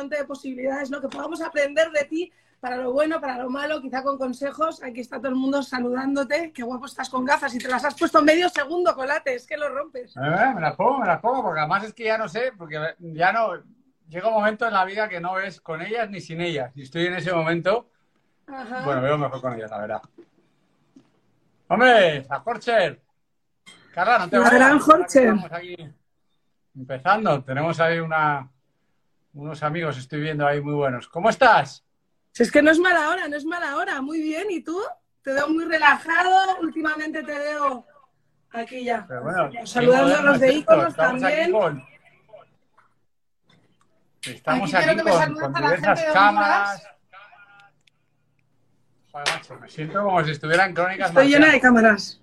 horizonte de posibilidades, ¿no? Que podamos aprender de ti para lo bueno, para lo malo, quizá con consejos. Aquí está todo el mundo saludándote. Qué guapo estás con gafas y te las has puesto medio segundo, colate, es que lo rompes. Eh, me las pongo, me las pongo, porque además es que ya no sé, porque ya no. Llega un momento en la vida que no ves con ellas ni sin ellas. Y estoy en ese momento. Bueno, veo mejor con ellas, la verdad. Hombre, la Horcher. Carla, no te La gran Horcher. empezando. Tenemos ahí una, unos amigos, estoy viendo ahí muy buenos. ¿Cómo estás? Si es que no es mala hora, no es mala hora. Muy bien, ¿y tú? Te veo muy relajado. Últimamente te veo aquí ya. Saludando a los de iconos también. Estamos aquí, con, diversas cámaras. Joder, macho, me siento como si estuvieran crónicas. Estoy llena de cámaras.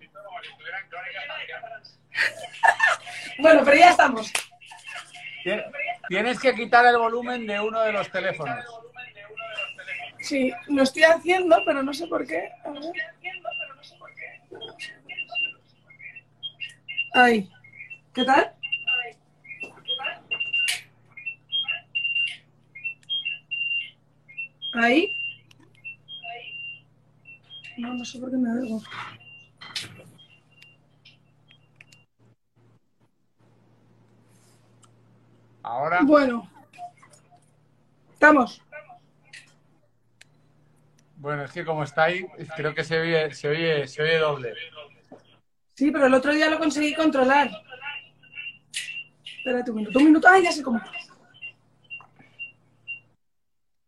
bueno, pero ya estamos. Tienes que quitar el volumen de uno de los teléfonos. Sí, lo estoy haciendo, pero no sé por qué. A ver. Ahí. ¿Qué tal? Ahí. No, no sé por qué me hago. Ahora. Bueno. Estamos. Bueno, es que como está ahí, creo que se oye, se oye, se oye doble. Sí, pero el otro día lo conseguí controlar. Espérate un minuto, un minuto. Ay, ya sé cómo.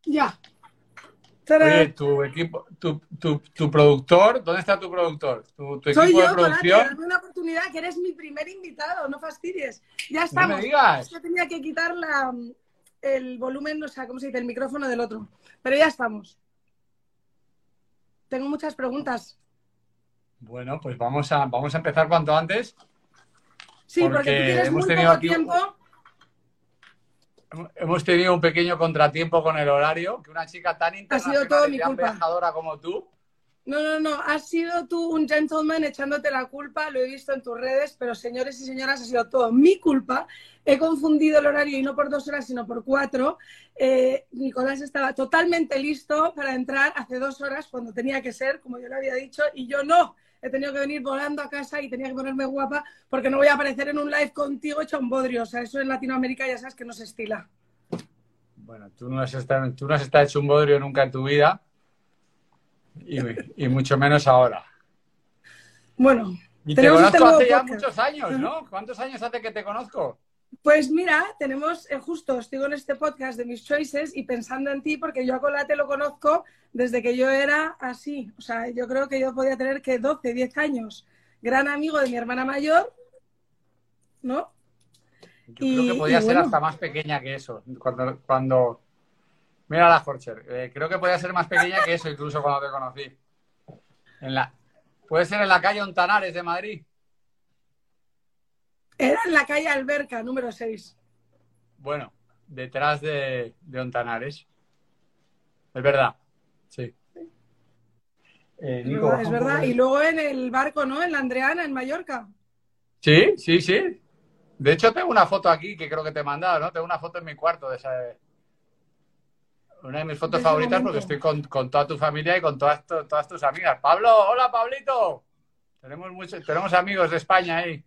Ya. Oye, tu equipo, tu, tu, tu, productor, ¿dónde está tu productor? Tu, tu Soy equipo yo, de producción. Dame una oportunidad, que eres mi primer invitado, no fastidies. Ya estamos. No me digas. Yo tenía que quitar la, el volumen, o sea, ¿cómo se dice? El micrófono del otro. Pero ya estamos. Tengo muchas preguntas. Bueno, pues vamos a, vamos a empezar cuanto antes. Sí, porque, tú tienes hemos muy tenido poco aquí- tiempo. Hemos tenido un pequeño contratiempo con el horario, que una chica tan sido internacional todo y mi tan culpa. viajadora como tú, No, no, no. Has sido tú un gentleman echándote la culpa, lo he visto en tus redes, pero señores y señoras, ha sido todo mi culpa. He confundido el horario y no por dos horas, sino por cuatro. Eh, Nicolás estaba totalmente listo para entrar hace dos horas, cuando tenía que ser, como yo le había dicho, y yo no. He tenido que venir volando a casa y tenía que ponerme guapa porque no voy a aparecer en un live contigo hecho un bodrio. O sea, eso en Latinoamérica ya sabes que no se estila. bueno, tú no has estado, tú no has estado hecho un bodrio nunca en tu vida, y, y mucho menos ahora. Bueno, Y te este conozco hace ya muchos años, ¿no? ¿Cuántos años hace que te conozco? Pues mira, tenemos, eh, justo estoy con este podcast de mis choices y pensando en ti, porque yo a Colate lo conozco desde que yo era así. O sea, yo creo que yo podía tener que 12, 10 años. Gran amigo de mi hermana mayor, ¿no? Yo Y- creo que podía ser bueno. hasta más pequeña que eso. Cuando, cuando... Mira la Horcher. eh, creo que podía ser más pequeña que eso incluso cuando te conocí. En la... Puede ser en la calle Ontanares de Madrid. Era en la calle Alberca, número 6. Bueno, detrás de, de Ontanares. Es verdad. Sí. Eh, Nico, es verdad. Y luego en el barco, ¿no? En la Andreana, en Mallorca. Sí, sí, sí. De hecho, tengo una foto aquí que creo que te he mandado, ¿no? Tengo una foto en mi cuarto de esa. Una de mis fotos De favoritas momento. porque estoy con, con toda tu familia y con todas, todas tus amigas. Pablo, hola Pablito. Tenemos muchos, tenemos amigos de España ahí.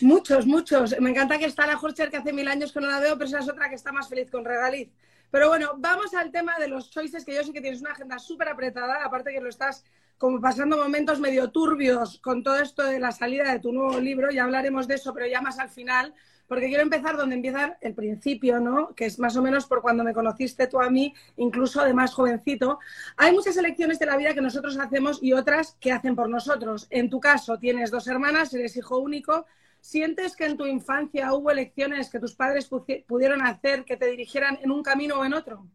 Muchos, muchos. Me encanta que está la Horcher, que hace mil años que no la veo, pero esa es otra que está más feliz con Regaliz. Pero bueno, vamos al tema de los choices, que yo sé que tienes una agenda súper apretada, aparte que lo estás como pasando momentos medio turbios con todo esto de la salida de tu nuevo libro, ya hablaremos de eso, pero ya más al final, porque quiero empezar donde empieza el principio, ¿no? Que es más o menos por cuando me conociste tú a mí, incluso de más jovencito. Hay muchas elecciones de la vida que nosotros hacemos y otras que hacen por nosotros. En tu caso, tienes dos hermanas, eres hijo único. ¿Sientes que en tu infancia hubo elecciones que tus padres pudieron hacer que te dirigieran en un camino o en otro?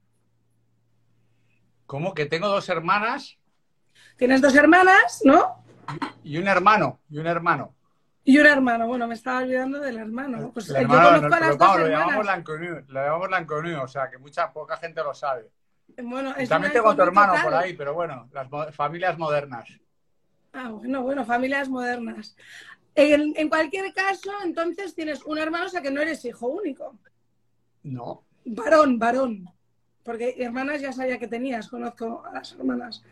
¿Cómo? Que tengo dos hermanas Tienes dos hermanas, ¿no? y un hermano. Y un hermano. Y un hermano. Bueno, me estaba olvidando del hermano. Pues El eh, hermano, yo conozco no- a las dos vamos, hermanas. Lo llamamos Lanconiu, o sea que mucha poca gente lo sabe. Bueno, es también tengo tu hermano tal. por ahí, pero bueno, las mo- familias modernas. Ah, bueno, bueno, familias modernas. En, en cualquier caso, entonces tienes un hermano, o sea que no eres hijo único. No. Varón, varón. Porque hermanas ya sabía que tenías, conozco a las hermanas.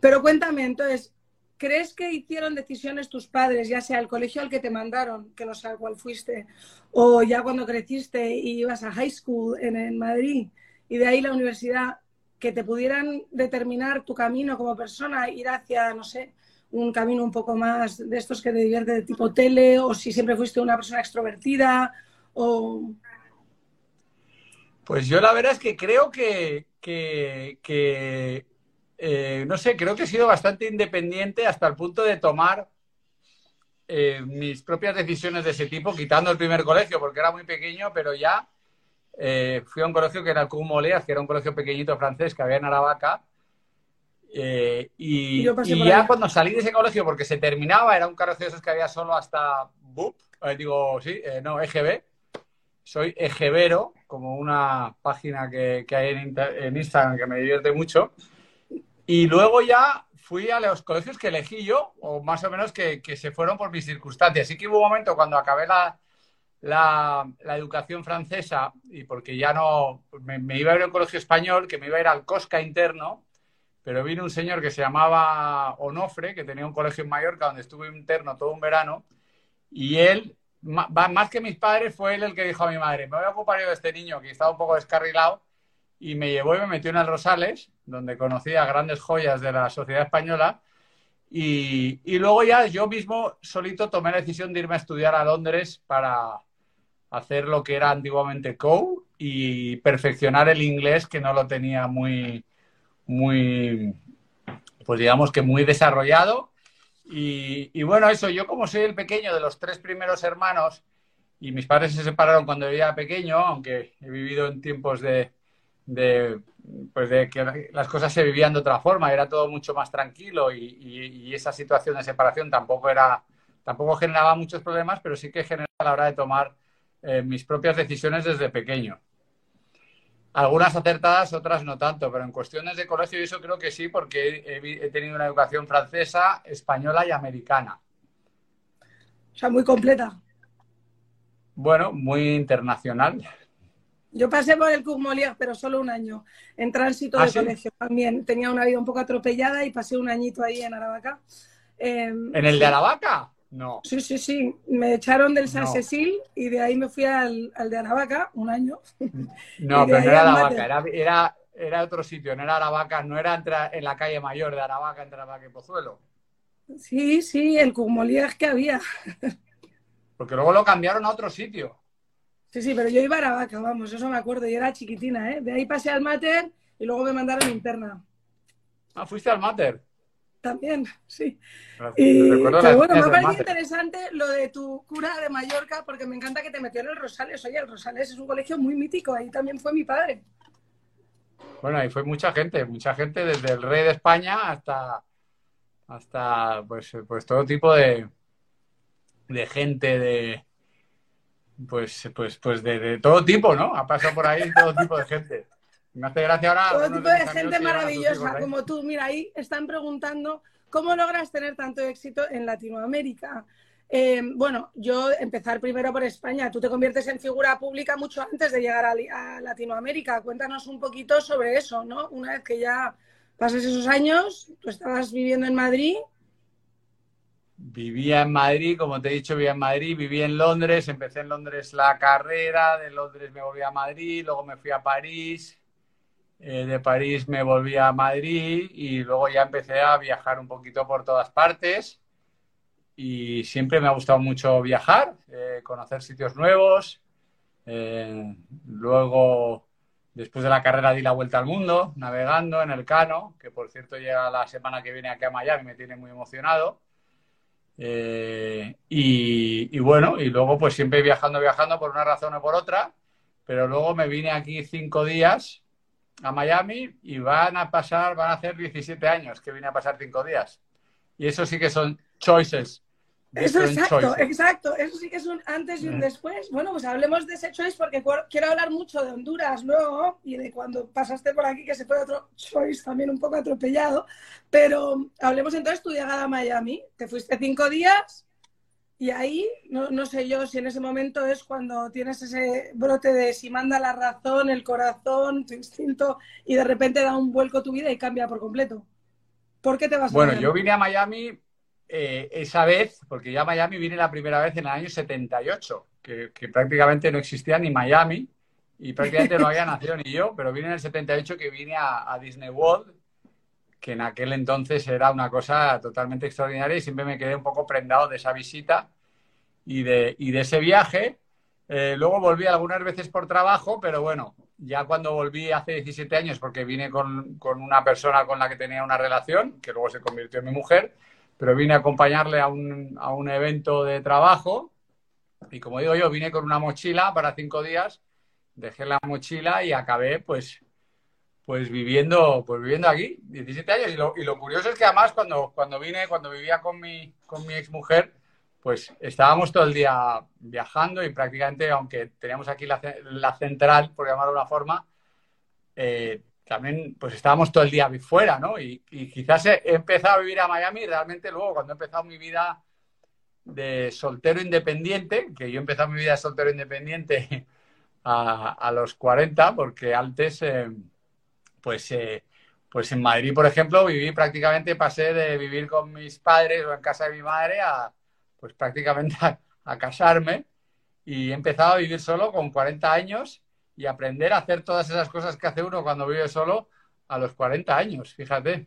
Pero cuéntame, entonces, ¿crees que hicieron decisiones tus padres, ya sea el colegio al que te mandaron, que no sé a cuál fuiste, o ya cuando creciste y ibas a high school en, en Madrid y de ahí la universidad, que te pudieran determinar tu camino como persona, ir hacia, no sé, un camino un poco más de estos que te divierte de tipo tele, o si siempre fuiste una persona extrovertida, o... Pues yo la verdad es que creo que, que, eh, no sé, creo que he sido bastante independiente hasta el punto de tomar eh, mis propias decisiones de ese tipo, quitando el primer colegio, porque era muy pequeño, pero ya eh, fui a un colegio que era el Moleas, que era un colegio pequeñito francés que había en Aravaca. Y, y ya cuando salí de ese colegio, porque se terminaba, era un colegio de esos que había solo hasta BUP, digo, sí, no, EGB. Soy EGBero, como una página que, que hay en, en Instagram que me divierte mucho. Y luego ya fui a los colegios que elegí yo, o más o menos que, se fueron por mis circunstancias. Sí que hubo un momento cuando acabé la, la, educación francesa, y porque ya no, me, iba a ir a un colegio español, que me iba a ir al Cosca interno, pero vino un señor que se llamaba Onofre, que tenía un colegio en Mallorca donde estuve interno todo un verano, y él, más que mis padres, fue él el que dijo a mi madre, me voy a ocupar yo de este niño que estaba un poco descarrilado, y me llevó y me metió en el Rosales, donde conocí a grandes joyas de la sociedad española. Y, luego ya yo mismo solito tomé la decisión de irme a estudiar a Londres para hacer lo que era antiguamente CO y perfeccionar el inglés que no lo tenía muy, muy, pues digamos que muy desarrollado. Y, y, bueno, eso, yo como soy el pequeño de los tres primeros hermanos y mis padres se separaron cuando era pequeño, aunque he vivido en tiempos de, de, pues de que las cosas se vivían de otra forma, era todo mucho más tranquilo y, esa situación de separación tampoco era, tampoco generaba muchos problemas, pero sí que generaba a la hora de tomar eh, mis propias decisiones desde pequeño. Algunas acertadas, otras no tanto, pero en cuestiones de colegio eso creo que sí, porque he, he tenido una educación francesa, española y americana. O sea, muy completa. Bueno, muy internacional. Yo pasé por el Molière, pero solo un año, en tránsito ¿Ah, de colegio también. Tenía una vida un poco atropellada y pasé un añito ahí en Aravaca. Em, ¿En el de Aravaca? No. Sí, sí, sí. Me echaron del San Cecil y de ahí me fui al, de Aravaca, un año. No, pero no era Aravaca, era, era, otro sitio, no era Aravaca, no era en la calle mayor de Aravaca, entre Aravaca y Pozuelo. Sí, sí, el Molière que había. Porque luego lo cambiaron a otro sitio. Sí, sí, pero yo iba a Aravaca, vamos, eso me acuerdo, y era chiquitina, ¿eh? De ahí pasé al Mater y luego me mandaron interna. Ah, fuiste al Mater. También, sí. Y, bueno, me ha parecido interesante lo de tu cura de Mallorca, porque me encanta que te metió en el Rosales. Oye, el Rosales es un colegio muy mítico, ahí también fue mi padre. Bueno, ahí fue mucha gente, mucha gente, desde el rey de España hasta, hasta pues, pues todo tipo de, de gente de, pues, pues, pues de, todo tipo, ¿no? Ha pasado por ahí todo tipo de gente. Me hace gracia ahora. Todo tipo de, gente maravillosa, como tú. Mira, ahí están preguntando cómo logras tener tanto éxito en Latinoamérica. Eh, bueno, yo empezar primero por España. Tú te conviertes en figura pública mucho antes de llegar a, a Latinoamérica. Cuéntanos un poquito sobre eso, ¿no? Una vez que ya pasas esos años, tú estabas viviendo en Madrid Vivía en Madrid, como te he dicho, vivía en Madrid, viví en Londres, empecé en Londres la carrera, de Londres me volví a Madrid, luego me fui a París, eh, de París me volví a Madrid y luego ya empecé a viajar un poquito por todas partes y siempre me ha gustado mucho viajar, eh, conocer sitios nuevos. Eh, luego, después de la carrera, di la vuelta al mundo, navegando en el Cano, que por cierto llega la semana que viene aquí a Miami, me tiene muy emocionado. Eh, y, bueno, y luego pues siempre viajando, viajando por una razón o por otra, pero luego me vine aquí cinco días a Miami y van a pasar, van a hacer 17 años que vine a pasar cinco días. Y eso sí que son choices. Eso exacto, exacto. Eso sí que es un antes y un después. Bueno, pues hablemos de ese choice porque quiero hablar mucho de Honduras luego y de cuando pasaste por aquí, que se fue otro choice también un poco atropellado. Pero hablemos entonces tu llegada a Miami. Te fuiste cinco días Y ahí, no, no, sé yo si en ese momento es cuando tienes ese brote de si manda la razón, el corazón, tu instinto, y de repente da un vuelco tu vida y cambia por completo. ¿Por qué te vas a Bueno, yo vine a Miami eh, esa vez, porque ya a Miami vine la primera vez en el año 78, que, que prácticamente no existía ni Miami y prácticamente no había nacido ni yo, pero vine en el 78 que vine a, Disney World, que en aquel entonces era una cosa totalmente extraordinaria y siempre me quedé un poco prendado de esa visita y de, y de ese viaje. Eh, luego volví algunas veces por trabajo, pero bueno, ya cuando volví hace 17 años, porque vine con, con, una persona con la que tenía una relación, que luego se convirtió en mi mujer, pero vine a acompañarle a un, a un evento de trabajo y como digo yo, vine con una mochila para cinco días dejé la mochila y acabé pues, pues, viviendo, pues viviendo aquí, 17 años. Y lo, y lo curioso es que además cuando, cuando vine, cuando vivía con mi, con mi pues estábamos todo el día viajando y prácticamente, aunque teníamos aquí la, la central, por llamarlo de una forma, eh, también pues estábamos todo el día fuera, ¿no? Y, quizás he empezado a vivir a Miami realmente luego cuando he empezado mi vida de soltero independiente, que yo he empezado mi vida de soltero independiente a, los 40, porque antes, eh, pues, eh, pues en Madrid, por ejemplo, viví prácticamente, pasé de vivir con mis padres o en casa de mi madre a, pues prácticamente a, casarme y he empezado a vivir solo con 40 años y aprender a hacer todas esas cosas que hace uno cuando vive solo a los 40 años, fíjate.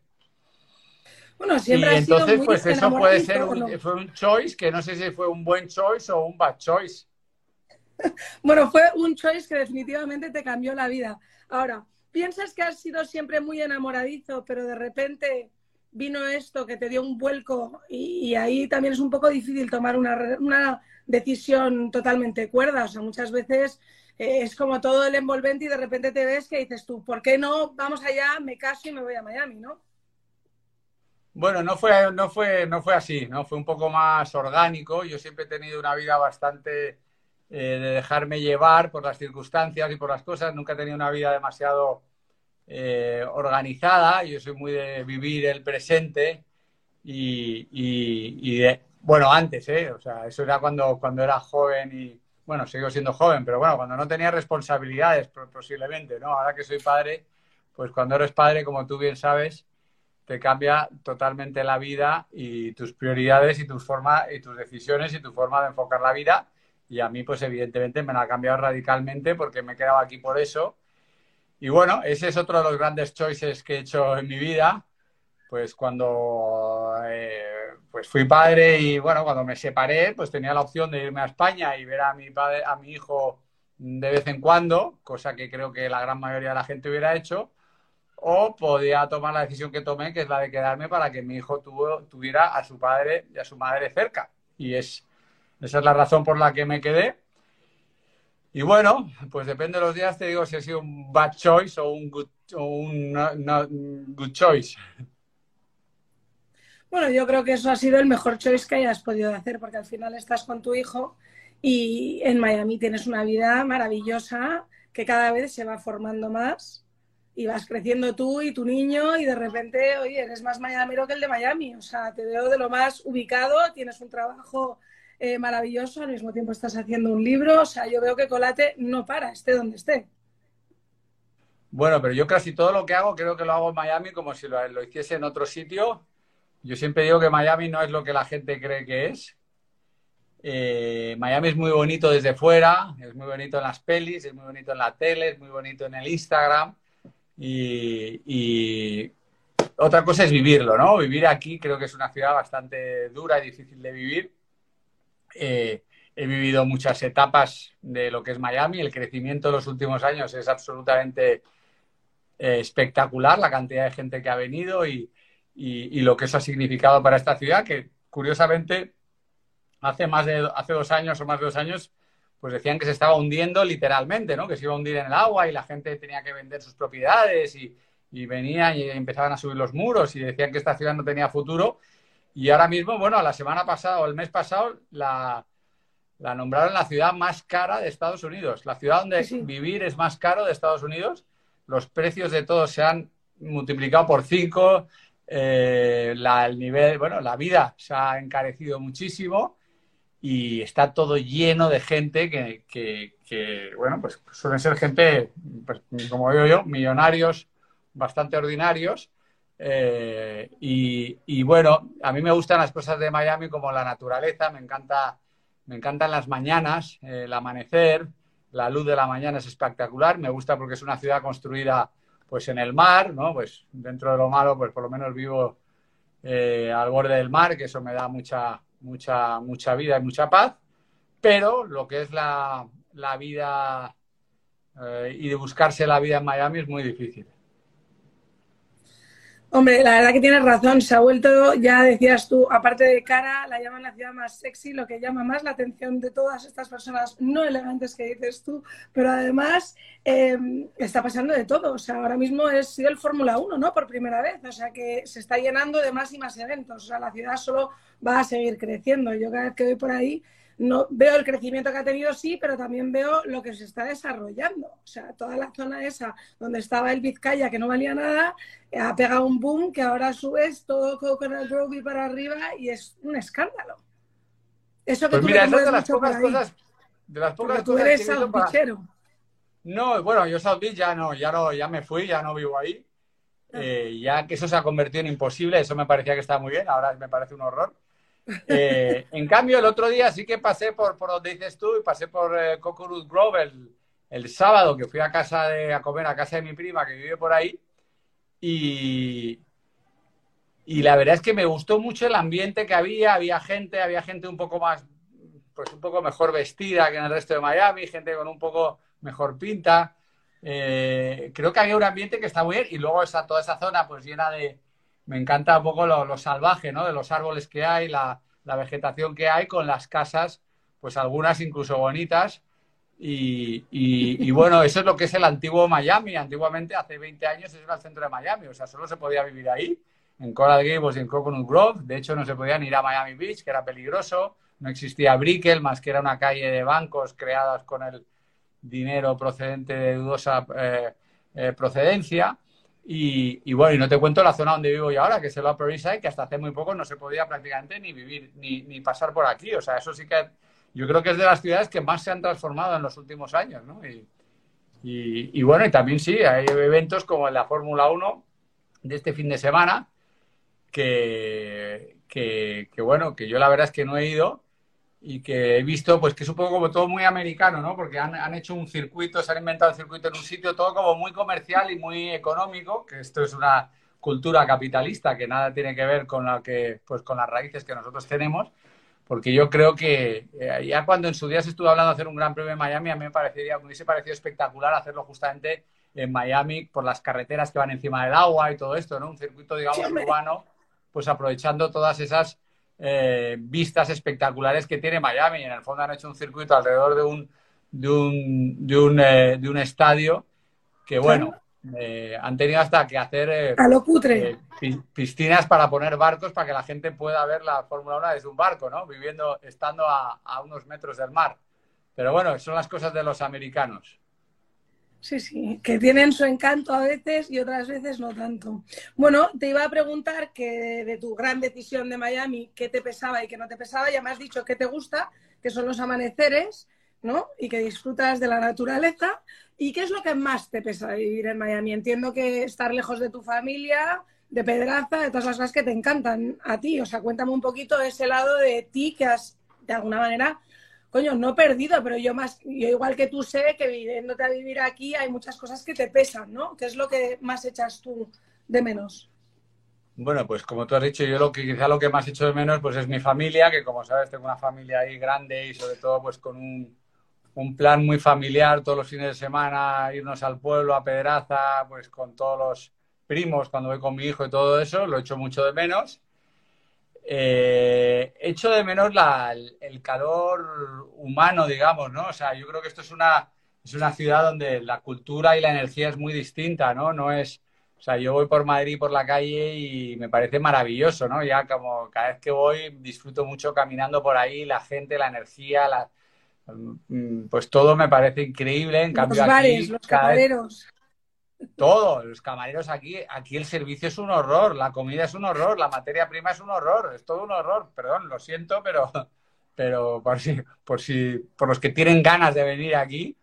Bueno, siempre y entonces, pues eso puede ser un, fue un choice que no sé si fue un buen choice o un bad choice. bueno, fue un choice que definitivamente te cambió la vida. Ahora, ¿piensas que has sido siempre muy enamoradizo, pero de repente vino esto que te dio un vuelco y, ahí también es un poco difícil tomar una, decisión totalmente cuerda? O sea, muchas veces eh, es como todo el envolvente y de repente te ves que dices tú, ¿por qué no? Vamos allá, me caso y me voy a Miami, ¿no? Bueno, no fue, no fue, no fue así, ¿no? Fue un poco más orgánico. Yo siempre he tenido una vida bastante eh, de dejarme llevar por las circunstancias y por las cosas. Nunca he tenido una vida demasiado eh, organizada. Yo soy muy de vivir el presente y, bueno, antes, ¿eh? O sea, eso era cuando, cuando era joven y, bueno, sigo siendo joven, pero bueno, cuando no tenía responsabilidades posiblemente, ¿no? Ahora que soy padre, pues cuando eres padre, como tú bien sabes, te cambia totalmente la vida y tus prioridades y tus formas y tus decisiones y tu forma de enfocar la vida y a mí, pues evidentemente me la ha cambiado radicalmente porque me he quedado aquí por eso. Y bueno, ese es otro de los grandes choices que he hecho en mi vida. Pues cuando eh, pues fui padre y bueno, cuando me separé, pues tenía la opción de irme a España y ver a mi padre, a mi hijo de vez en cuando, cosa que creo que la gran mayoría de la gente hubiera hecho, o podía tomar la decisión que tomé, que es la de quedarme para que mi hijo tuviera a su padre y a su madre cerca. Y es esa es la razón por la que me quedé. Y bueno, pues depende de los días, te digo si ha sido un bad choice o un good, choice. Bueno, yo creo que eso ha sido el mejor choice que hayas podido hacer, porque al final estás con tu hijo y en Miami tienes una vida maravillosa que cada vez se va formando más y vas creciendo tú y tu niño y de repente, oye, eres más mayamero que el de Miami. O sea, te veo de lo más ubicado, tienes un trabajo eh, maravilloso, al mismo tiempo estás haciendo un libro, o sea, yo veo que Colate no para, esté donde esté. Bueno, pero yo casi todo lo que hago creo que lo hago en Miami como si lo, hiciese en otro sitio. Yo siempre digo que Miami no es lo que la gente cree que es. Eh, Miami es muy bonito desde fuera, es muy bonito en las pelis, es muy bonito en la tele, es muy bonito en el Instagram. Y, y, otra cosa es vivirlo, ¿no? Vivir aquí creo que es una ciudad bastante dura y difícil de vivir. He vivido muchas etapas de lo que es Miami. El crecimiento de los últimos años es absolutamente eh, espectacular, la cantidad de gente que ha venido y, lo que eso ha significado para esta ciudad, que curiosamente hace más de hace dos años o más de dos años, pues decían que se estaba hundiendo literalmente, ¿no? Que se iba a hundir en el agua y la gente tenía que vender sus propiedades y, y venían y empezaban a subir los muros y decían que esta ciudad no tenía futuro. Y ahora mismo, bueno, la semana pasada o el mes pasado la, nombraron la ciudad más cara de Estados Unidos. La ciudad donde vivir es más caro de Estados Unidos. Los precios de todos se han multiplicado por cinco. Eh, el nivel, bueno, la vida se ha encarecido muchísimo. y está todo lleno de gente que, bueno, pues suelen ser gente, pues, como digo yo, millonarios bastante ordinarios. Eh, y, bueno, a mí me gustan las cosas de Miami como la naturaleza, me encanta, me encantan las mañanas, el amanecer, la luz de la mañana es espectacular, me gusta porque es una ciudad construida pues en el mar, ¿no? Pues dentro de lo malo, pues por lo menos vivo eh, al borde del mar, que eso me da mucha, mucha, mucha vida y mucha paz, pero lo que es la, vida eh, y de buscarse la vida en Miami es muy difícil. Hombre, la verdad que tienes razón, se ha vuelto, ya decías tú, aparte de cara, la llaman la ciudad más sexy, lo que llama más la atención de todas estas personas no elegantes que dices tú, pero además em, está pasando de todo, o sea, ahora mismo es sido el Fórmula 1, ¿no? Por primera vez, o sea que se está llenando de más y más eventos, o sea, la ciudad solo va a seguir creciendo, yo cada vez que voy por ahí no veo el crecimiento que ha tenido, sí, pero también veo lo que se está desarrollando. O sea, toda la zona esa donde estaba el Vizcaya, que no valía nada, ha pegado un boom que ahora subes todo con el Grove para arriba y es un escándalo. Eso que pues tú mira, de las pocas cosas, de las pocas tú eres No, bueno, yo South Beach ya no, ya no, ya me fui, ya no vivo ahí. Ah. Eh, ya que eso se ha convertido en imposible, eso me parecía que estaba muy bien, ahora me parece un horror. Eh, en cambio, el otro día sí que pasé por, por donde dices tú y pasé por eh, Grove el, sábado que fui a casa de, a comer a casa de mi prima que vive por ahí y, y la verdad es que me gustó mucho el ambiente que había, había gente, había gente un poco más, pues un poco mejor vestida que en el resto de Miami, gente con un poco mejor pinta. Eh, creo que había un ambiente que está muy bien y luego esa, toda esa zona pues llena de, me encanta un poco lo, salvaje, ¿no? De los árboles que hay, la, vegetación que hay con las casas, pues algunas incluso bonitas. Y, bueno, eso es lo que es el antiguo Miami. Antiguamente, hace 20 años, eso era el centro de Miami. O sea, solo se podía vivir ahí, en Coral Gables y en Coconut Grove. De hecho, no se podían ir a Miami Beach, que era peligroso. No existía Brickell, más que era una calle de bancos creadas con el dinero procedente de dudosa eh, eh, procedencia. Y, bueno, y no te cuento la zona donde vivo yo ahora, que es el Upper East que hasta hace muy poco no se podía prácticamente ni vivir, ni, ni, pasar por aquí. O sea, eso sí que yo creo que es de las ciudades que más se han transformado en los últimos años, ¿no? Y, y, bueno, y también sí, hay eventos como la Fórmula 1 de este fin de semana, que, que, bueno, que yo la verdad es que no he ido, y que he visto pues que es un poco como todo muy americano, ¿no? Porque han, han, hecho un circuito, se han inventado un circuito en un sitio todo como muy comercial y muy económico, que esto es una cultura capitalista que nada tiene que ver con la que pues con las raíces que nosotros tenemos, porque yo creo que eh, ya cuando en su día se estuvo hablando de hacer un Gran Premio en Miami, a mí me parecería me hubiese parecido espectacular hacerlo justamente en Miami por las carreteras que van encima del agua y todo esto, ¿no? Un circuito digamos urbano, pues aprovechando todas esas eh, vistas espectaculares que tiene Miami. En el fondo han hecho un circuito alrededor de un, de un, de un, eh, de un estadio que, bueno, eh, han tenido hasta que hacer piscinas para poner barcos para que la gente pueda ver la Fórmula 1 desde un barco, ¿no? Viviendo, estando a, a unos metros del mar. Pero bueno, son las cosas de los americanos. Sí, sí, que tienen su encanto a veces y otras veces no tanto. Bueno, te iba a preguntar que de tu gran decisión de Miami, qué te pesaba y qué no te pesaba, ya me has dicho que te gusta, que son los amaneceres, ¿no? Y que disfrutas de la naturaleza. ¿Y qué es lo que más te pesa vivir en Miami? Entiendo que estar lejos de tu familia, de Pedraza, de todas las cosas que te encantan a ti. O sea, cuéntame un poquito ese lado de ti que has, de alguna manera, no perdido, pero yo más, yo igual que tú sé que viviéndote a vivir aquí hay muchas cosas que te pesan, ¿no? ¿Qué es lo que más echas tú de menos? Bueno, pues como tú has dicho, yo lo que quizá lo que más echo de menos pues es mi familia, que como sabes tengo una familia ahí grande y sobre todo pues con un, un plan muy familiar todos los fines de semana, irnos al pueblo, a Pedraza, pues con todos los primos cuando voy con mi hijo y todo eso, lo echo mucho de menos. Eh, echo de menos el, calor humano, digamos, ¿no? O sea, yo creo que esto es una, es una ciudad donde la cultura y la energía es muy distinta, ¿no? No es, o sea, yo voy por Madrid, por la calle y me parece maravilloso, ¿no? Ya como cada vez que voy disfruto mucho caminando por ahí, la gente, la energía, la, mm, pues todo me parece increíble. En cambio, los bares, los camareros. Todo, los camareros aquí, aquí el servicio es un horror, la comida es un horror, la materia prima es un horror, es todo un horror, perdón, lo siento, pero, pero por si, por si, por los que tienen ganas de venir aquí.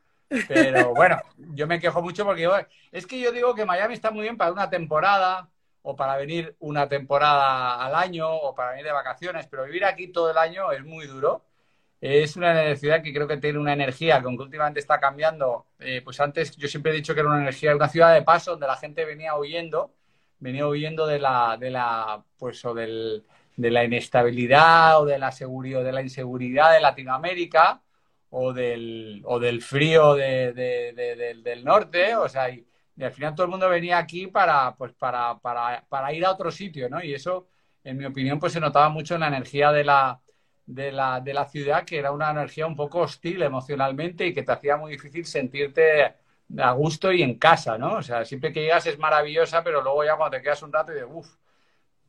Pero bueno, yo me quejo mucho porque es que yo digo que Miami está muy bien para una temporada o para venir una temporada al año o para venir de vacaciones, pero vivir aquí todo el año es muy duro. Es una ciudad que creo que tiene una energía que últimamente está cambiando. Eh, pues antes yo siempre he dicho que era una energía, una ciudad de paso donde la gente venía huyendo, venía huyendo de la, de la, pues o del, de la inestabilidad o de la seguridad, de la inseguridad de Latinoamérica o del, o del frío de, del norte, o sea, y, al final todo el mundo venía aquí para, pues para, para, para, ir a otro sitio, ¿no? Y eso, en mi opinión, pues se notaba mucho en la energía de la, de la, de la ciudad, que era una energía un poco hostil emocionalmente y que te hacía muy difícil sentirte a gusto y en casa, ¿no? O sea, siempre que llegas es maravillosa, pero luego ya cuando te quedas un rato y de uff,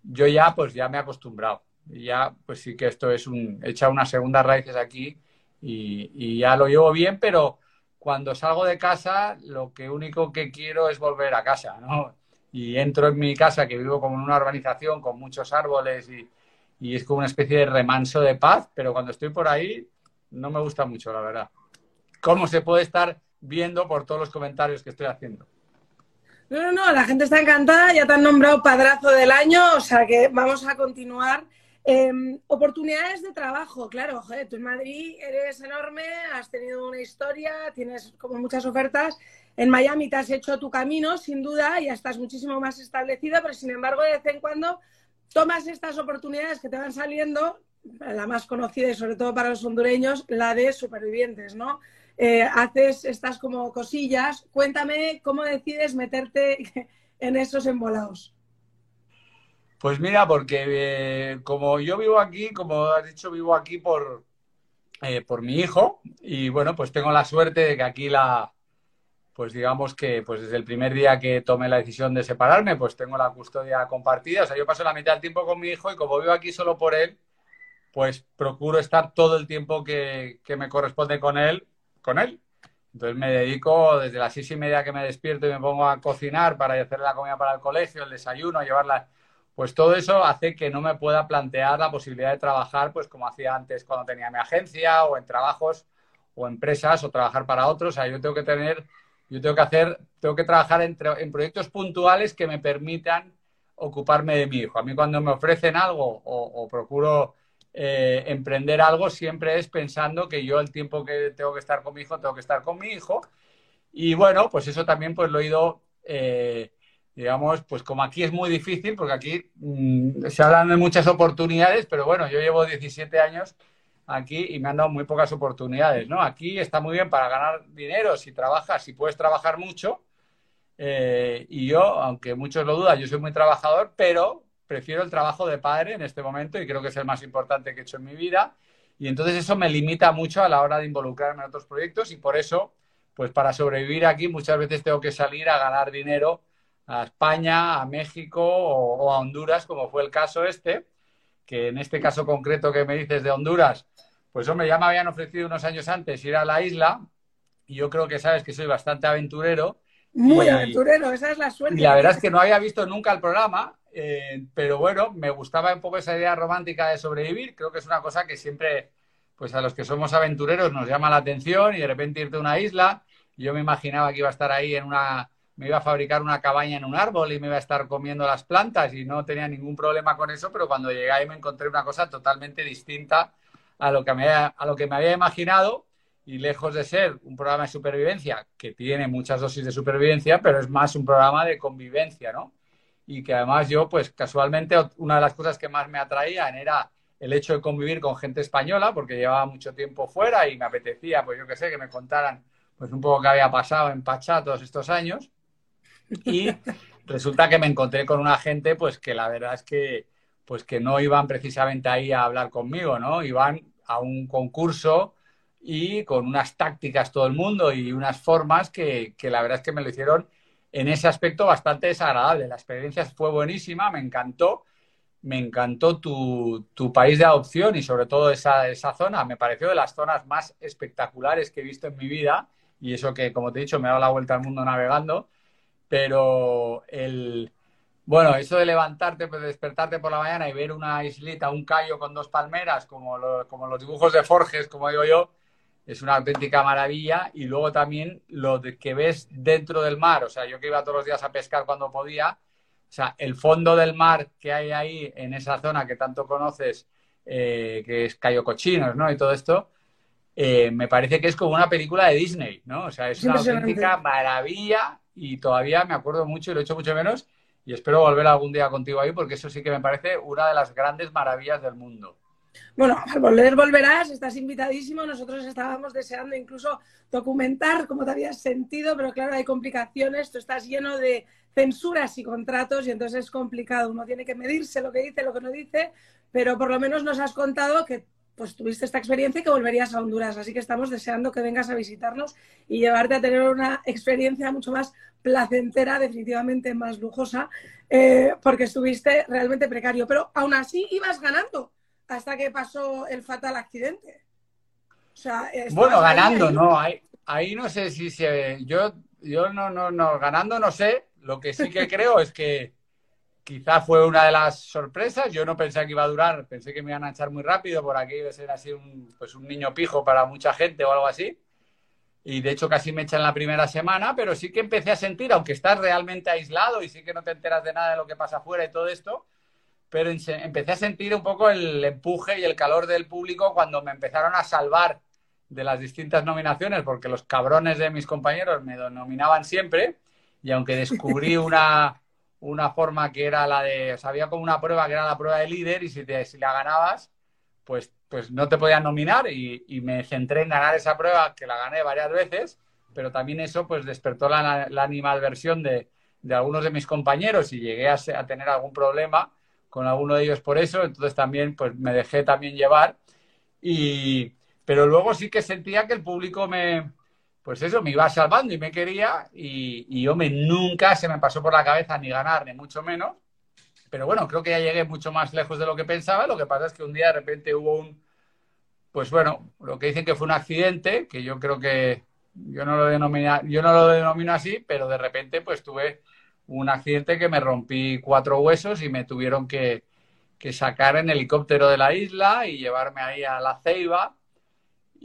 yo ya pues ya me he acostumbrado. Ya pues sí que esto es un, he echado unas segundas raíces aquí y, ya lo llevo bien, pero cuando salgo de casa lo que único que quiero es volver a casa, ¿no? Y entro en mi casa que vivo como en una urbanización con muchos árboles y, y es como una especie de remanso de paz, pero cuando estoy por ahí no me gusta mucho, la verdad. ¿Cómo se puede estar viendo por todos los comentarios que estoy haciendo? No, no, no, la gente está encantada, ya te han nombrado padrazo del año, o sea que vamos a continuar. Em, oportunidades de trabajo, claro, joder, tú en Madrid eres enorme, has tenido una historia, tienes como muchas ofertas. En Miami te has hecho tu camino, sin duda, y ya estás muchísimo más establecido, pero sin embargo, de vez en cuando tomas estas oportunidades que te van saliendo, la más conocida y sobre todo para los hondureños, la de supervivientes, ¿no? Eh, haces estas como cosillas. Cuéntame cómo decides meterte en esos embolados. Pues mira, porque eh, como yo vivo aquí, como has dicho, vivo aquí por, eh, por mi hijo y bueno, pues tengo la suerte de que aquí la, pues digamos que pues desde el primer día que tomé la decisión de separarme, pues tengo la custodia compartida. O sea, yo paso la mitad del tiempo con mi hijo y como vivo aquí solo por él, pues procuro estar todo el tiempo que, que me corresponde con él con él. Entonces me dedico desde las seis y media que me despierto y me pongo a cocinar para hacer la comida para el colegio, el desayuno, llevarla. Pues todo eso hace que no me pueda plantear la posibilidad de trabajar, pues como hacía antes cuando tenía mi agencia o en trabajos o empresas o trabajar para otros. O sea, yo tengo que tener, yo tengo que hacer, tengo que trabajar en, en proyectos puntuales que me permitan ocuparme de mi hijo. A mí cuando me ofrecen algo o procuro eh, emprender algo siempre es pensando que yo el tiempo que tengo que estar con mi hijo, tengo que estar con mi hijo. Y bueno, pues eso también pues lo he ido, eh, digamos, pues como aquí es muy difícil, porque aquí mm, se hablan de muchas oportunidades, pero bueno, yo llevo 17 años aquí y me han dado muy pocas oportunidades, ¿no? Aquí está muy bien para ganar dinero si trabajas, si puedes trabajar mucho. Eh, y yo, aunque muchos lo dudan, yo soy muy trabajador, pero prefiero el trabajo de padre en este momento y creo que es el más importante que he hecho en mi vida. Y entonces eso me limita mucho a la hora de involucrarme en otros proyectos y por eso, pues para sobrevivir aquí muchas veces tengo que salir a ganar dinero a España, a México o, a Honduras, como fue el caso este, que en este caso concreto que me dices de Honduras, pues hombre, ya me habían ofrecido unos años antes ir a la isla y yo creo que sabes que soy bastante aventurero. Muy aventurero, esa es la suerte. Y la verdad es que no había visto nunca el programa eh, pero bueno, me gustaba un poco esa idea romántica de sobrevivir. Creo que es una cosa que siempre, pues a los que somos aventureros nos llama la atención y de repente irte a una isla. Yo me imaginaba que iba a estar ahí en una, me iba a fabricar una cabaña en un árbol y me iba a estar comiendo las plantas y no tenía ningún problema con eso, pero cuando llegué ahí me encontré una cosa totalmente distinta a lo que me a lo que me había imaginado y lejos de ser un programa de supervivencia que tiene muchas dosis de supervivencia, pero es más un programa de convivencia, ¿no? y que además yo, pues casualmente, una de las cosas que más me atraían era el hecho de convivir con gente española, porque llevaba mucho tiempo fuera y me apetecía, pues yo qué sé, que me contaran pues un poco qué había pasado en Pachá todos estos años. Y resulta que me encontré con una gente, pues que la verdad es que, pues que no iban precisamente ahí a hablar conmigo, ¿no? Iban a un concurso y con unas tácticas todo el mundo y unas formas que, que la verdad es que me lo hicieron en ese aspecto bastante desagradable. La experiencia fue buenísima, me encantó. Me encantó tu, país de adopción y sobre todo esa, esa zona. Me pareció de las zonas más espectaculares que he visto en mi vida. Y eso que, como te he dicho, me he dado la vuelta al mundo navegando. Pero el, Bueno, eso de levantarte, pues, despertarte por la mañana y ver una islita, un callo con dos palmeras, como, como los dibujos de Forges, como digo yo, es una auténtica maravilla. Y luego también lo de que ves dentro del mar, o sea, yo que iba todos los días a pescar cuando podía, o sea, el fondo del mar que hay ahí en esa zona que tanto conoces, eh, que es Cayo Cochinos, ¿no? Y todo esto, eh, me parece que es como una película de Disney, ¿no? O sea, es una auténtica maravilla y todavía me acuerdo mucho y lo he hecho mucho menos y espero volver algún día contigo ahí porque eso sí que me parece una de las grandes maravillas del mundo. Bueno, al volver volverás, estás invitadísimo. Nosotros estábamos deseando incluso documentar cómo te habías sentido, pero claro, hay complicaciones. Tú estás lleno de censuras y contratos y entonces es complicado. Uno tiene que medirse lo que dice, lo que no dice, pero por lo menos nos has contado que pues tuviste esta experiencia y que volverías a Honduras. Así que estamos deseando que vengas a visitarnos y llevarte a tener una experiencia mucho más placentera, definitivamente más lujosa, eh, porque estuviste realmente precario. Pero aún así ibas ganando hasta que pasó el fatal accidente. bueno, ganando, no. Ahí, ahí no sé si se. Yo, yo no, no, no, ganando no sé. Lo que sí que creo es que quizá fue una de las sorpresas. Yo no pensé que iba a durar, pensé que me iban a echar muy rápido, por aquí iba a ser así un, pues un niño pijo para mucha gente o algo así. Y de hecho casi me echan la primera semana, pero sí que empecé a sentir, aunque estás realmente aislado y sí que no te enteras de nada de lo que pasa afuera y todo esto, pero empecé a sentir un poco el empuje y el calor del público cuando me empezaron a salvar de las distintas nominaciones, porque los cabrones de mis compañeros me nominaban siempre, y aunque descubrí una, una forma que era la de, o sea, había como una prueba que era la prueba de líder y si, te, si la ganabas, pues, pues no te podían nominar y, me centré en ganar esa prueba, que la gané varias veces, pero también eso pues despertó la, la animadversión de, de, algunos de mis compañeros y llegué a, a, tener algún problema con alguno de ellos por eso, entonces también pues me dejé también llevar y, pero luego sí que sentía que el público me, pues eso, me iba salvando y me quería y, yo me, nunca se me pasó por la cabeza ni ganar, ni mucho menos. Pero bueno, creo que ya llegué mucho más lejos de lo que pensaba. Lo que pasa es que un día de repente hubo un, pues bueno, lo que dicen que fue un accidente, que yo creo que yo no lo denomino, yo no lo denomino así, pero de repente pues tuve un accidente que me rompí cuatro huesos y me tuvieron que, que sacar en helicóptero de la isla y llevarme ahí a la Ceiba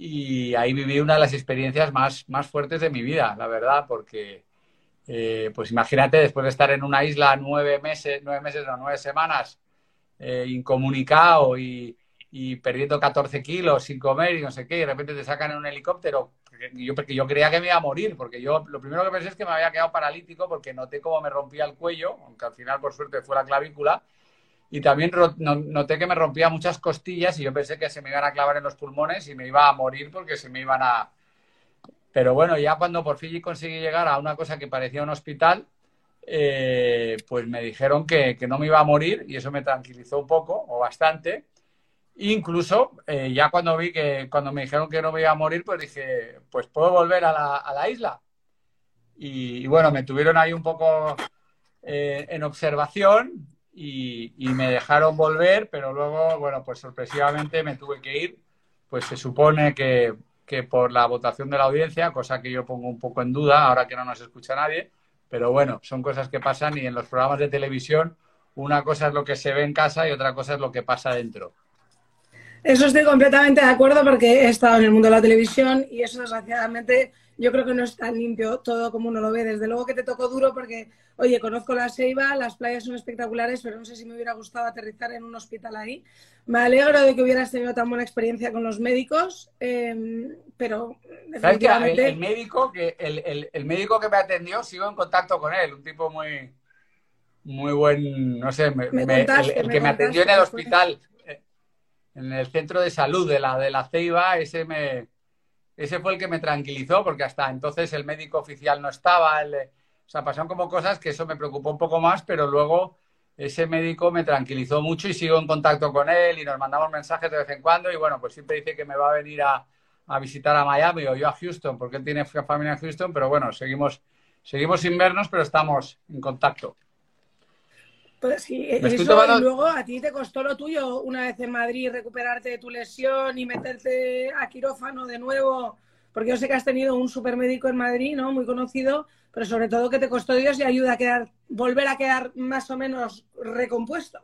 y ahí viví una de las experiencias más, más fuertes de mi vida, la verdad, porque, eh, pues imagínate, después de estar en una isla nueve meses, nueve meses, no, nueve semanas, eh, incomunicado y, y, perdiendo 14 kilos sin comer y no sé qué, y de repente te sacan en un helicóptero, yo, porque yo creía que me iba a morir, porque yo lo primero que pensé es que me había quedado paralítico porque noté cómo me rompía el cuello, aunque al final por suerte fue la clavícula, y también noté que me rompía muchas costillas y yo pensé que se me iban a clavar en los pulmones y me iba a morir porque se me iban a... Pero bueno, ya cuando por fin conseguí llegar a una cosa que parecía un hospital, eh, pues me dijeron que, no me iba a morir y eso me tranquilizó un poco o bastante. Incluso eh, ya cuando vi que cuando me dijeron que no me iba a morir, pues dije, pues puedo volver a la, isla. Y, bueno, me tuvieron ahí un poco eh, en observación y, me dejaron volver, pero luego, bueno, pues sorpresivamente me tuve que ir. Pues se supone que, que por la votación de la audiencia, cosa que yo pongo un poco en duda ahora que no nos escucha nadie, pero bueno, son cosas que pasan y en los programas de televisión una cosa es lo que se ve en casa y otra cosa es lo que pasa dentro. Eso estoy completamente de acuerdo porque he estado en el mundo de la televisión y eso desgraciadamente yo creo que no es tan limpio todo como uno lo ve. Desde luego que te tocó duro porque, oye, conozco la Ceiba, las playas son espectaculares, pero no sé si me hubiera gustado aterrizar en un hospital ahí. Me alegro de que hubieras tenido tan buena experiencia con los médicos, em, pero definitivamente... El, médico que, el, médico que me atendió, sigo en contacto con él, un tipo muy, muy buen, no sé, el, que me atendió en el hospital, eh, en el centro de salud de la, de la Ceiba, ese me ese fue el que me tranquilizó, porque hasta entonces el médico oficial no estaba. o sea, pasaron como cosas que eso me preocupó un poco más, pero luego ese médico me tranquilizó mucho y sigo en contacto con él y nos mandamos mensajes de vez en cuando y bueno, pues siempre dice que me va a venir a, visitar a Miami o yo a Houston, porque él tiene familia en Houston, pero bueno, seguimos, seguimos sin vernos, pero estamos en contacto. Pues sí, eso, y luego a ti te costó lo tuyo una vez en Madrid recuperarte de tu lesión y meterte a quirófano de nuevo porque yo sé que has tenido un supermédico en Madrid, ¿no? Muy conocido, pero sobre todo que te costó Dios y ayuda a quedar, volver a quedar más o menos recompuesto.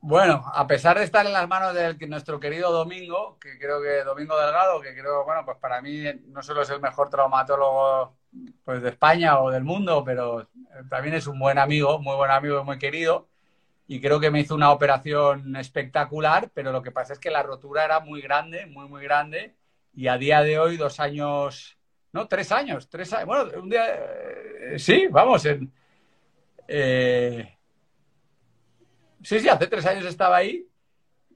Bueno, a pesar de estar en las manos de nuestro querido Domingo, que creo que Domingo Delgado, que creo, bueno, pues para mí no solo es el mejor traumatólogo pues, de España o del mundo, pero también es un buen amigo, muy buen amigo y muy querido. Y creo que me hizo una operación espectacular, pero lo que pasa es que la rotura era muy grande, muy, muy grande. Y a día de hoy, dos años, no, tres años, tres años, bueno, un día, eh, sí, vamos, eh, Sí, sí, hace tres años estaba ahí.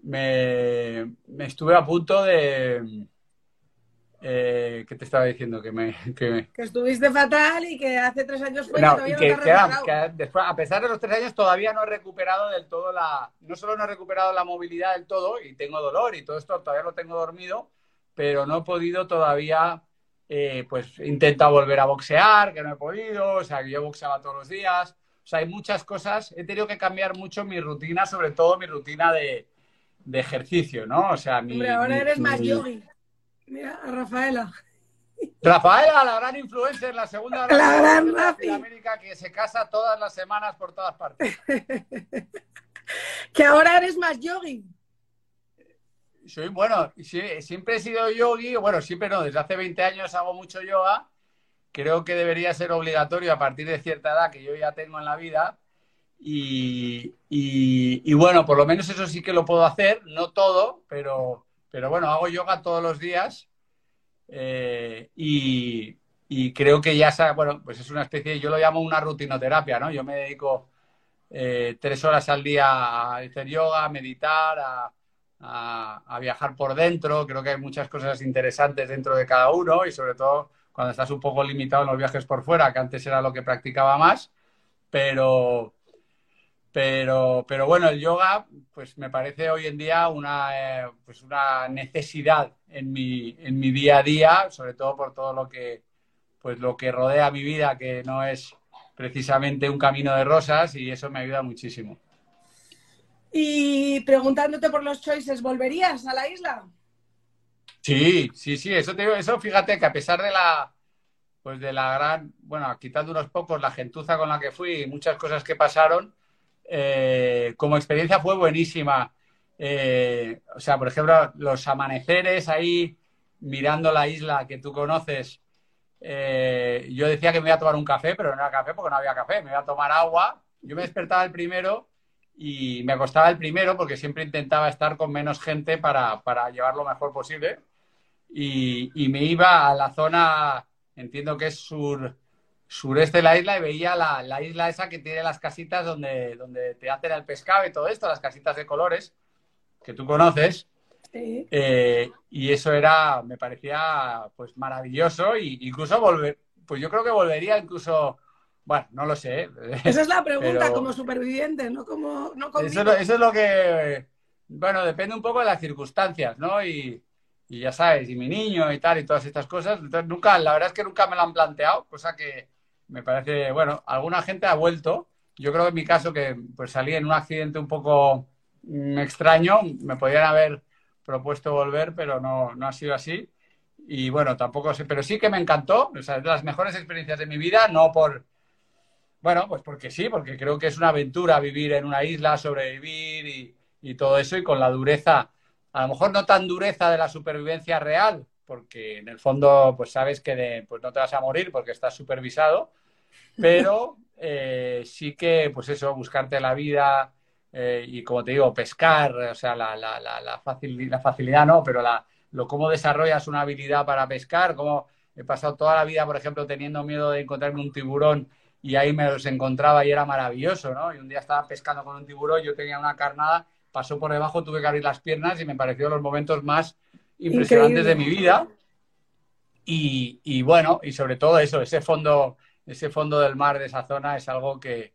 Me, estuve a punto de. Eh, ¿Qué te estaba diciendo? Que, me, que, estuviste fatal y que hace tres años fue no, que, a pesar de los tres años todavía no he recuperado del todo la. No solo no he recuperado la movilidad del todo y tengo dolor y todo esto todavía lo tengo dormido, pero no he podido todavía. Eh, pues intentado volver a boxear, que no he podido, o sea, que yo boxeaba todos los días, o sea, hay muchas cosas. He tenido que cambiar mucho mi rutina, sobre todo mi rutina de, ejercicio, ¿no? O sea, mi, Hombre, ahora eres más yogi. Mira, a Rafaela. Rafaela, la gran influencer, la segunda la gran de América que se casa todas las semanas por todas partes. que ahora eres más yogi. Soy, bueno, siempre he sido yogi, bueno, siempre no, desde hace 20 años hago mucho yoga creo que debería ser obligatorio a partir de cierta edad que yo ya tengo en la vida. Y, bueno, por lo menos eso sí que lo puedo hacer, no todo, pero, pero bueno, hago yoga todos los días eh, y, creo que ya, bueno, pues es una especie, yo lo llamo una rutinoterapia, ¿no? Yo me dedico eh, tres horas al día a hacer yoga, a meditar, a, a viajar por dentro, creo que hay muchas cosas interesantes dentro de cada uno y sobre todo cuando estás un poco limitado en los viajes por fuera, que antes era lo que practicaba más, pero, pero, pero bueno, el yoga, pues me parece hoy en día una, eh, pues una necesidad en mi, en mi día a día, sobre todo por todo lo que, pues lo que rodea mi vida, que no es precisamente un camino de rosas, y eso me ayuda muchísimo. Y preguntándote por los choices, ¿volverías a la isla? Sí, sí, sí, eso te digo, eso fíjate que a pesar de la, pues de la gran, bueno, quitando unos pocos la gentuza con la que fui y muchas cosas que pasaron, eh, como experiencia fue buenísima. Eh, o sea, por ejemplo, los amaneceres ahí mirando la isla que tú conoces. Eh, yo decía que me iba a tomar un café, pero no era café porque no había café, me iba a tomar agua. Yo me despertaba el primero y me acostaba el primero porque siempre intentaba estar con menos gente para, para llevar lo mejor posible y, me iba a la zona, entiendo que es sur, sureste de la isla y veía la, isla esa que tiene las casitas donde, donde te hacen el pescado y todo esto, las casitas de colores que tú conoces. Eh, y eso era, me parecía pues maravilloso e incluso volver, pues yo creo que volvería incluso, bueno, no lo sé. Esa es la pregunta como superviviente, no como... No eso, eso, es lo que, bueno, depende un poco de las circunstancias, ¿no? Y, y ya sabes, y mi niño y tal, y todas estas cosas. Entonces, nunca, la verdad es que nunca me lo han planteado, cosa que me parece, bueno, alguna gente ha vuelto. Yo creo que en mi caso, que pues salí en un accidente un poco mm, extraño, me podrían haber propuesto volver, pero no, no ha sido así. Y bueno, tampoco sé, pero sí que me encantó, las mejores experiencias de mi vida, no por, bueno, pues porque sí, porque creo que es una aventura vivir en una isla, sobrevivir y, y todo eso, y con la dureza a lo mejor no tan dureza de la supervivencia real, porque en el fondo pues sabes que pues no te vas a morir porque estás supervisado, pero eh, sí que pues eso, buscarte la vida eh, y como te digo, pescar, o sea, la, la, la, la facilidad no, pero la, lo cómo desarrollas una habilidad para pescar, cómo he pasado toda la vida, por ejemplo, teniendo miedo de encontrarme un tiburón y ahí me los encontraba y era maravilloso, ¿no? Y un día estaba pescando con un tiburón, yo tenía una carnada pasó por debajo, tuve que abrir las piernas y me pareció los momentos más impresionantes de mi vida. Y, bueno, y sobre todo eso, ese fondo, ese fondo del mar de esa zona es algo que,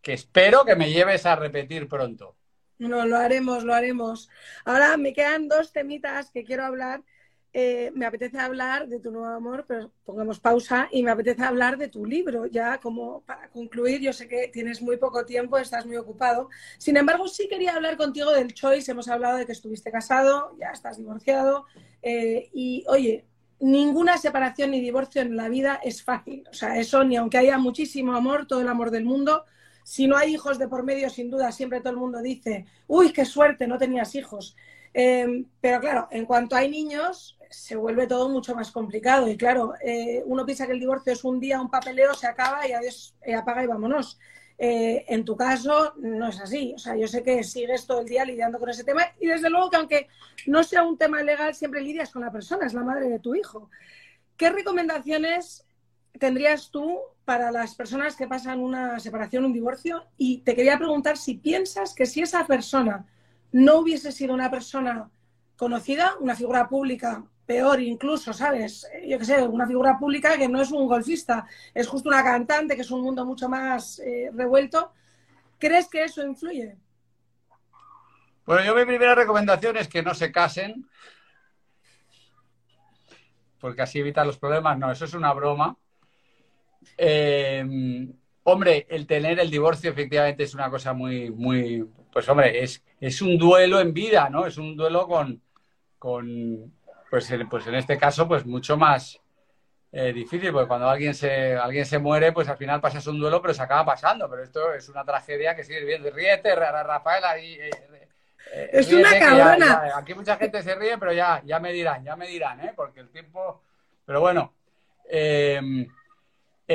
que espero que me lleves a repetir pronto. No, lo haremos, lo haremos. Ahora me quedan dos temitas que quiero hablar eh, me apetece hablar de tu nuevo amor, pero pongamos pausa y me apetece hablar de tu libro. Ya como para concluir, yo sé que tienes muy poco tiempo, estás muy ocupado. Sin embargo, sí quería hablar contigo del Choice. Hemos hablado de que estuviste casado, ya estás divorciado. Eh, y oye, ninguna separación ni divorcio en la vida es fácil. O sea, eso ni aunque haya muchísimo amor, todo el amor del mundo, si no hay hijos de por medio, sin duda, siempre todo el mundo dice, uy, qué suerte, no tenías hijos. Em, pero claro, en cuanto hay niños, se vuelve todo mucho más complicado. Y claro, eh, uno piensa que el divorcio es un día, un papeleo, se acaba y adiós, eh, apaga y vámonos. Eh, en tu caso no es así. O sea, yo sé que sigues todo el día lidiando con ese tema y desde luego que aunque no sea un tema legal, siempre lidias con la persona, es la madre de tu hijo. ¿Qué recomendaciones tendrías tú para las personas que pasan una separación, un divorcio? Y te quería preguntar si piensas que si esa persona no hubiese sido una persona conocida, una figura pública, peor incluso, ¿sabes? Yo qué sé, una figura pública que no es un golfista, es justo una cantante, que es un mundo mucho más eh, revuelto. ¿Crees que eso influye? Bueno, yo mi primera recomendación es que no se casen, porque así evitan los problemas. No, eso es una broma. Eh, hombre, el tener el divorcio efectivamente es una cosa muy, muy, pues hombre, es, es un duelo en vida, ¿no? Es un duelo con, con pues, pues en este caso, pues mucho más eh, difícil, porque cuando alguien se, alguien se muere, pues al final pasas un duelo, pero se acaba pasando. Pero esto es una tragedia que sigue viendo. Ríete, Rafael, ahí. Eh, eh, es una cabrona. aquí mucha gente se ríe, pero ya, ya me dirán, ya me dirán, ¿eh? Porque el tiempo. Pero bueno.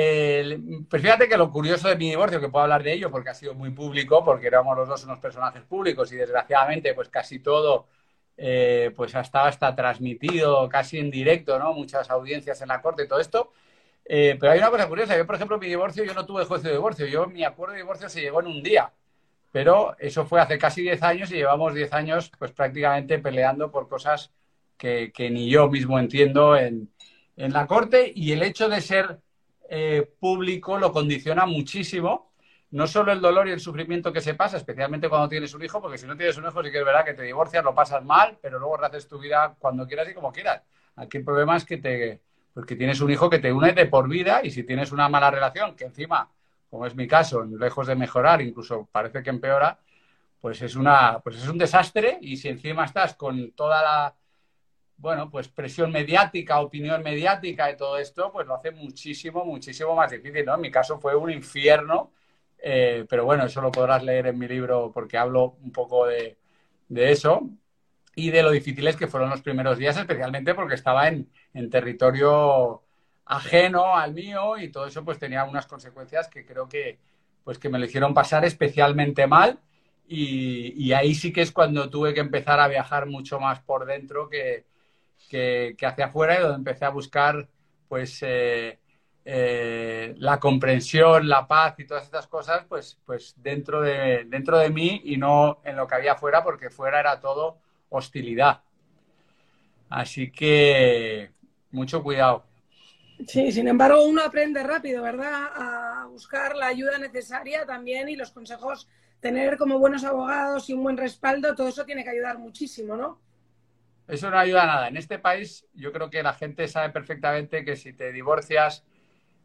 Eh, pues fíjate que lo curioso de mi divorcio, que puedo hablar de ello porque ha sido muy público, porque éramos los dos unos personajes públicos y desgraciadamente pues casi todo eh, pues estaba hasta transmitido casi en directo, ¿no? Muchas audiencias en la corte y todo esto. Eh, pero hay una cosa curiosa, yo por ejemplo mi divorcio, yo no tuve juicio de divorcio, yo mi acuerdo de divorcio se llegó en un día, pero eso fue hace casi 10 años y llevamos 10 años pues prácticamente peleando por cosas que, ni yo mismo entiendo en, en la corte y el hecho de ser eh, público lo condiciona muchísimo. No solo el dolor y el sufrimiento que se pasa, especialmente cuando tienes un hijo, porque si no tienes un hijo sí que es verdad que te divorcias, lo pasas mal, pero luego haces tu vida cuando quieras y como quieras. Aquí el problema es que te, tienes un hijo que te une de por vida y si tienes una mala relación, que encima, como es mi caso, lejos de mejorar, incluso parece que empeora, pues es una, pues es un desastre y si encima estás con toda la bueno, pues presión mediática, opinión mediática y todo esto, pues lo hace muchísimo, muchísimo más difícil, ¿no? En mi caso fue un infierno, eh, pero bueno, eso lo podrás leer en mi libro porque hablo un poco de, eso y de lo difíciles que fueron los primeros días, especialmente porque estaba en, territorio ajeno al mío y todo eso pues tenía unas consecuencias que creo que pues que me lo hicieron pasar especialmente mal y, y ahí sí que es cuando tuve que empezar a viajar mucho más por dentro que, que, hacia afuera y donde empecé a buscar pues eh, eh, la comprensión, la paz y todas estas cosas pues, pues dentro, de, dentro de mí y no en lo que había afuera porque fuera era todo hostilidad. Así que mucho cuidado. Sí, sin embargo, uno aprende rápido, ¿verdad? A buscar la ayuda necesaria también y los consejos, tener como buenos abogados y un buen respaldo, todo eso tiene que ayudar muchísimo, ¿no? Eso no ayuda a nada. En este país yo creo que la gente sabe perfectamente que si te divorcias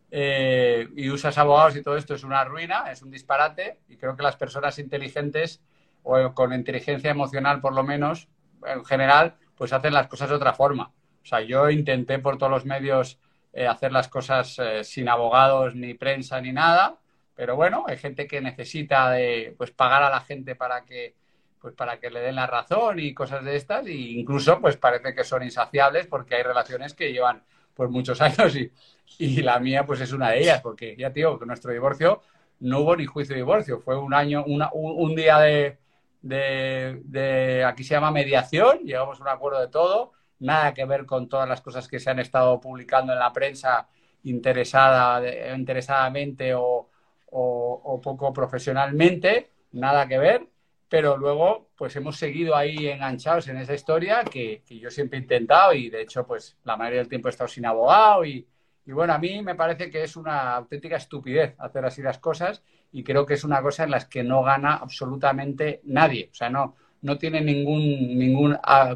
eh, y usas abogados y todo esto es una ruina, es un disparate y creo que las personas inteligentes o con inteligencia emocional por lo menos, en general, pues hacen las cosas de otra forma. O sea, yo intenté por todos los medios eh, hacer las cosas eh, sin abogados, ni prensa, ni nada, pero bueno, hay gente que necesita de, pues pagar a la gente para que pues para que le den la razón y cosas de estas, e incluso pues parece que son insaciables porque hay relaciones que llevan pues muchos años y, y la mía pues es una de ellas, porque ya digo que nuestro divorcio no hubo ni juicio de divorcio, fue un año, una, un, día de, de, aquí se llama mediación, llegamos a un acuerdo de todo, nada que ver con todas las cosas que se han estado publicando en la prensa interesada, interesadamente o, o poco profesionalmente, nada que ver pero luego pues hemos seguido ahí enganchados en esa historia que, yo siempre he intentado y de hecho pues la mayoría del tiempo he estado sin abogado y, bueno, a mí me parece que es una auténtica estupidez hacer así las cosas y creo que es una cosa en las que no gana absolutamente nadie, o sea, no, no tiene ningún, ningún, ah,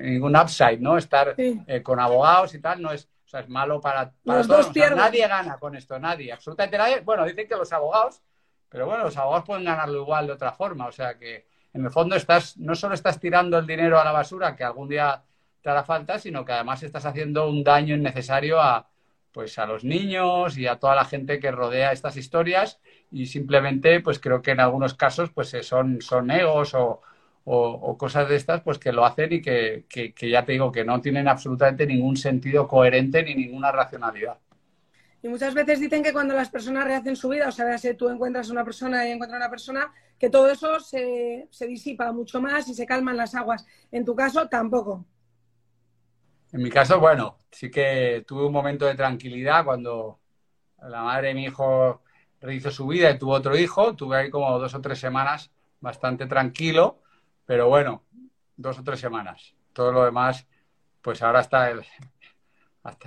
ningún upside, ¿no? Estar eh, con abogados y tal, no es, o sea, es malo para, para todos. nadie gana con esto, nadie, absolutamente nadie. Bueno, dicen que los abogados pero bueno, los abogados pueden ganarlo igual de otra forma. O sea que en el fondo estás, no solo estás tirando el dinero a la basura, que algún día te hará falta, sino que además estás haciendo un daño innecesario a, pues a los niños y a toda la gente que rodea estas historias y simplemente pues creo que en algunos casos pues eh, son, son egos o, o, cosas de estas pues que lo hacen y que, que, ya te digo que no tienen absolutamente ningún sentido coherente ni ninguna racionalidad. Y muchas veces dicen que cuando las personas rehacen su vida, o sea, si tú encuentras una persona y encuentras una persona, que todo eso se, se disipa mucho más y se calman las aguas. En tu caso, tampoco. En mi caso, bueno, sí que tuve un momento de tranquilidad cuando la madre de mi hijo rehizo su vida y tuvo otro hijo. Tuve ahí como dos o tres semanas bastante tranquilo, pero bueno, dos o tres semanas. Todo lo demás, pues ahora está el,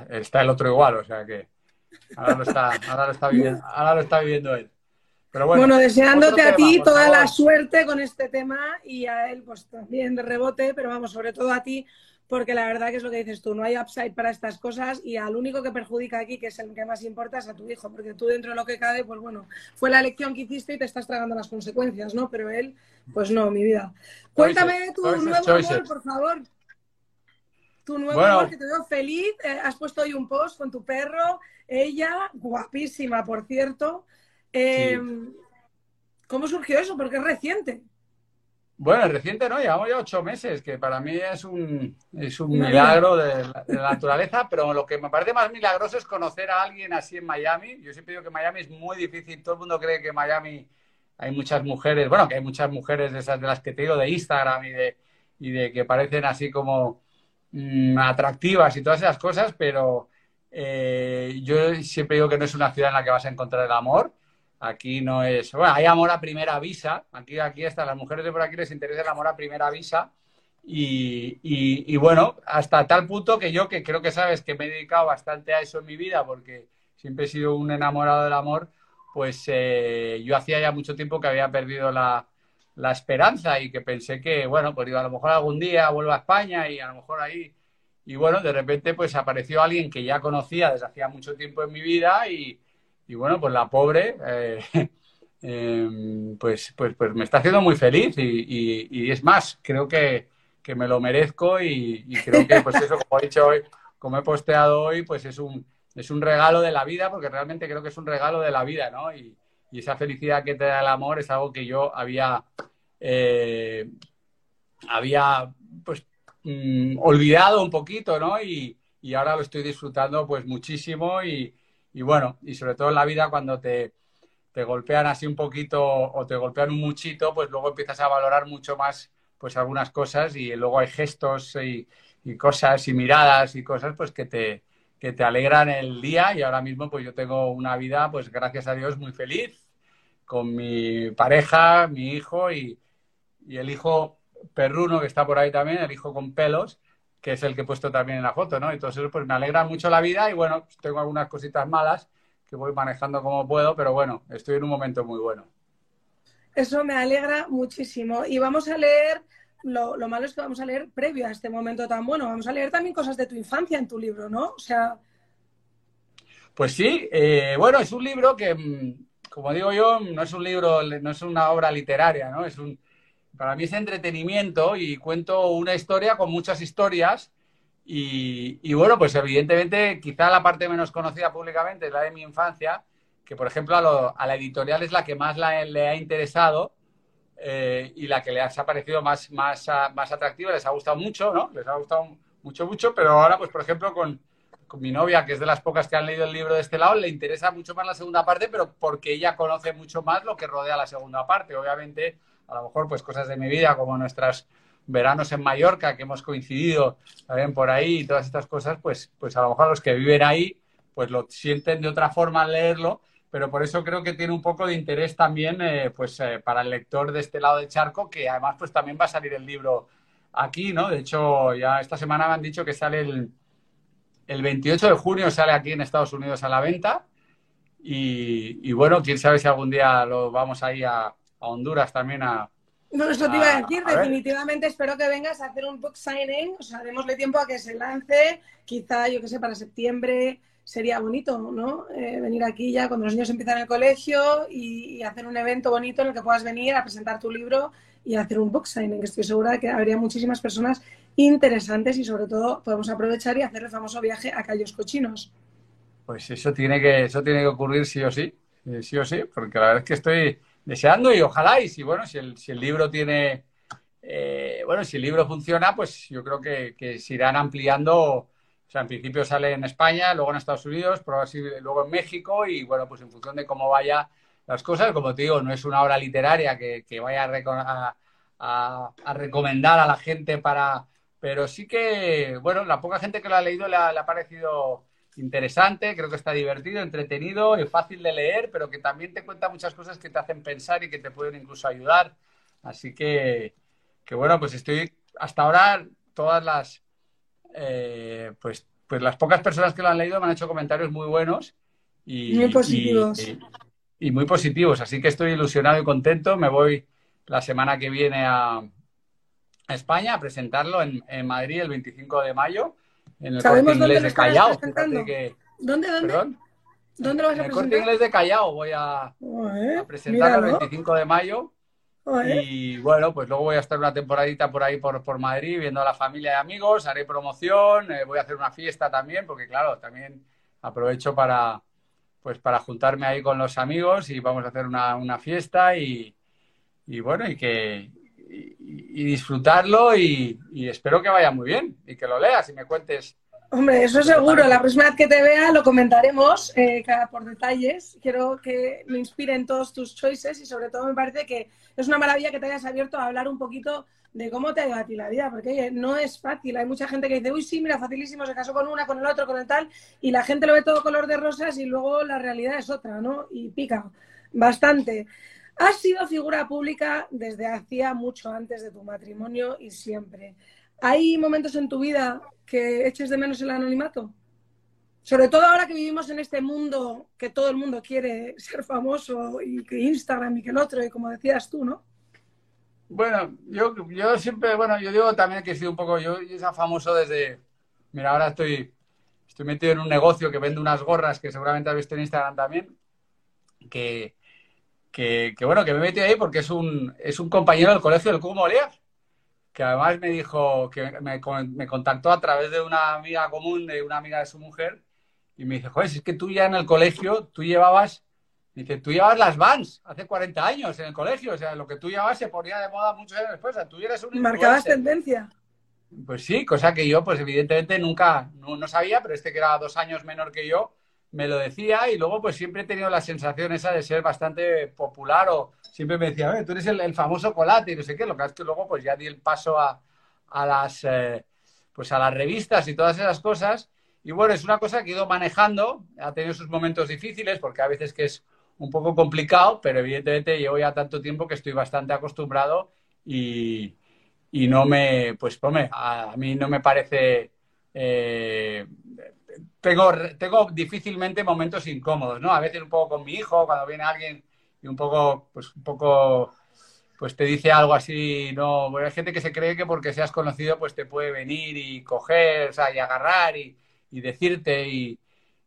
está el otro igual, o sea que ahora lo está, ahora lo está, viviendo, ahora lo está viviendo él. Pero bueno, bueno, deseándote a ti toda la suerte con este tema y a él pues también de rebote, pero vamos, sobre todo a ti, porque la verdad que es lo que dices tú, no hay upside para estas cosas y al único que perjudica aquí, que es el que más importa, es a tu hijo, porque tú dentro de lo que cabe, pues bueno, fue la elección que hiciste y te estás tragando las consecuencias, ¿no? Pero él, pues no, mi vida. Cuéntame tu nuevo amor, por favor. Tu nuevo amor, que te veo feliz, eh, has puesto hoy un post con tu perro, ella, guapísima, por cierto. Eh, ¿Cómo surgió eso? Porque es reciente. Bueno, reciente no, llevamos ya ocho meses, que para mí es un, es un milagro de la, naturaleza, pero lo que me parece más milagroso es conocer a alguien así en Miami. Yo siempre digo que Miami es muy difícil, todo el mundo cree que en Miami hay muchas mujeres, bueno, que hay muchas mujeres de esas de las que te digo de Instagram y de, y de que parecen así como mm, atractivas y todas esas cosas, pero eh, yo siempre digo que no es una ciudad en la que vas a encontrar el amor Aquí no es. Bueno, hay amor a primera visa. Aquí, aquí hasta las mujeres de por aquí les interesa el amor a primera visa. Y, y, bueno, hasta tal punto que yo, que creo que sabes que me he dedicado bastante a eso en mi vida, porque siempre he sido un enamorado del amor, pues eh, yo hacía ya mucho tiempo que había perdido la, la esperanza y que pensé que, bueno, pues a lo mejor algún día vuelvo a España y a lo mejor ahí. Y bueno, de repente pues apareció alguien que ya conocía desde hacía mucho tiempo en mi vida y, y bueno, pues la pobre, eh, em, pues, pues, pues me está haciendo muy feliz y, es más, creo que, me lo merezco y, creo que, pues eso, como he dicho hoy, como he posteado hoy, pues es un, es un regalo de la vida, porque realmente creo que es un regalo de la vida, ¿no? Y, esa felicidad que te da el amor es algo que yo había, eh, había, mm, olvidado un poquito, ¿no? Y, y ahora lo estoy disfrutando, pues, muchísimo y y bueno, y sobre todo en la vida cuando te, golpean así un poquito o te golpean un muchito, pues luego empiezas a valorar mucho más pues algunas cosas y luego hay gestos y, cosas y miradas y cosas pues que te, que te alegran el día y ahora mismo pues yo tengo una vida pues gracias a Dios muy feliz con mi pareja, mi hijo y, y el hijo perruno que está por ahí también, el hijo con pelos que es el que he puesto también en la foto, ¿no? Entonces, pues me alegra mucho la vida y bueno, pues, tengo algunas cositas malas que voy manejando como puedo, pero bueno, estoy en un momento muy bueno. Eso me alegra muchísimo. Y vamos a leer, lo, malo es que vamos a leer previo a este momento tan bueno, vamos a leer también cosas de tu infancia en tu libro, ¿no? O sea... Pues sí, eh, bueno, es un libro que, mm, como digo yo, no es un libro, no es una obra literaria, ¿no? Es un, para mí es entretenimiento y cuento una historia con muchas historias. Y, bueno, pues evidentemente, quizá la parte menos conocida públicamente es la de mi infancia, que por ejemplo a, la editorial es la que más le ha interesado eh, y la que les ha parecido más, más, más atractiva, les ha gustado mucho, ¿no? Les ha gustado mucho, mucho, pero ahora, pues por ejemplo, con, con mi novia, que es de las pocas que han leído el libro de este lado, le interesa mucho más la segunda parte, pero porque ella conoce mucho más lo que rodea la segunda parte. Obviamente, a lo mejor pues cosas de mi vida como nuestras veranos en Mallorca que hemos coincidido también por ahí y todas estas cosas, pues, pues a lo mejor los que viven ahí pues lo sienten de otra forma al leerlo, pero por eso creo que tiene un poco de interés también eh, pues eh, para el lector de este lado del charco, que además pues también va a salir el libro aquí, ¿no? De hecho, ya esta semana me han dicho que sale el, el 28 de junio, sale aquí en Estados Unidos a la venta. Y, y bueno, quién sabe si algún día lo vamos ahí a, Honduras también a... No, eso te iba a decir, definitivamente espero que vengas a hacer un book signing, o sea, démosle tiempo a que se lance, quizá, yo qué sé, para septiembre, sería bonito, ¿no? Eh, venir aquí ya cuando los niños empiezan el colegio y, hacer un evento bonito en el que puedas venir a presentar tu libro y hacer un box signing, que estoy segura de que habría muchísimas personas interesantes y sobre todo podemos aprovechar y hacer el famoso viaje a Cayos Cochinos. Pues eso tiene que, eso tiene que ocurrir sí o sí, eh, sí o sí, porque la verdad es que estoy deseando y ojalá, y si bueno, si el, si el libro tiene, eh, bueno, si el libro funciona, pues yo creo que, que se irán ampliando. O sea, en principio sale en España, luego en Estados Unidos, luego en México y bueno, pues en función de cómo vaya las cosas, como te digo, no es una obra literaria que, vaya a, recomendar a la gente para... Pero sí que, bueno, la poca gente que lo ha leído le ha, parecido interesante, creo que está divertido, entretenido y fácil de leer, pero que también te cuenta muchas cosas que te hacen pensar y que te pueden incluso ayudar. Así que, que bueno, pues estoy hasta ahora todas las eh, pues, pues las pocas personas que lo han leído me han hecho comentarios muy buenos y muy positivos. Y, muy positivos. Así que estoy ilusionado y contento. Me voy la semana que viene a, España a presentarlo en, Madrid el 25 de mayo en el corte inglés de Callao. ¿Dónde, dónde? ¿Dónde lo vas a en el corte inglés de Callao voy a, presentarlo el 25 de mayo. Y bueno, pues luego voy a estar una temporadita por ahí por, por Madrid viendo a la familia y amigos, haré promoción, eh, voy a hacer una fiesta también, porque claro, también aprovecho para pues para juntarme ahí con los amigos y vamos a hacer una, una fiesta y, y, bueno, y que y, disfrutarlo y, y, espero que vaya muy bien y que lo leas y me cuentes Hombre, eso seguro. La próxima vez que te vea lo comentaremos eh, por detalles. Quiero que me inspiren todos tus choices y sobre todo me parece que es una maravilla que te hayas abierto a hablar un poquito de cómo te ha ido a ti la vida, porque no es fácil. Hay mucha gente que dice, uy, sí, mira, facilísimo, se casó con una, con el otro, con el tal, y la gente lo ve todo color de rosas y luego la realidad es otra, ¿no? Y pica bastante. Has sido figura pública desde hacía mucho antes de tu matrimonio y siempre. ¿Hay momentos en tu vida que eches de menos el anonimato? Sobre todo ahora que vivimos en este mundo que todo el mundo quiere ser famoso y que Instagram y que el otro, y como decías tú, ¿no? Bueno, yo, yo siempre, bueno, yo digo también que he sido un poco, yo, yo soy famoso desde, mira, ahora estoy, estoy metido en un negocio que vende unas gorras que seguramente has visto en Instagram también, que, que, bueno, que me he metido ahí porque es un, es un compañero del colegio del Cubo que además me dijo, que me, me, contactó a través de una amiga común, de una amiga de su mujer, y me dice, joder, si es que tú ya en el colegio, tú llevabas, dice, tú llevabas las Vans hace 40 años en el colegio, o sea, lo que tú llevabas se ponía de moda muchos años después, o sea, tú eres un... Marcabas tendencia. Pues sí, cosa que yo, pues evidentemente nunca, no, no sabía, pero este que era dos años menor que yo, me lo decía y luego pues siempre he tenido la sensación esa de ser bastante popular o siempre me decía, tú eres el, famoso colate y no sé qué, lo que es que luego pues ya di el paso a, a las eh, pues a las revistas y todas esas cosas. Y bueno, es una cosa que he ido manejando, ha tenido sus momentos difíciles porque a veces que es un poco complicado, pero evidentemente llevo ya tanto tiempo que estoy bastante acostumbrado y, y no me, pues hombre, a, mí no me parece eh, tengo, tengo difícilmente momentos incómodos, ¿no? A veces un poco con mi hijo, cuando viene alguien y un poco, pues un poco, pues te dice algo así, no, bueno, hay gente que se cree que porque seas conocido, pues te puede venir y coger, o sea, y agarrar y, y decirte y,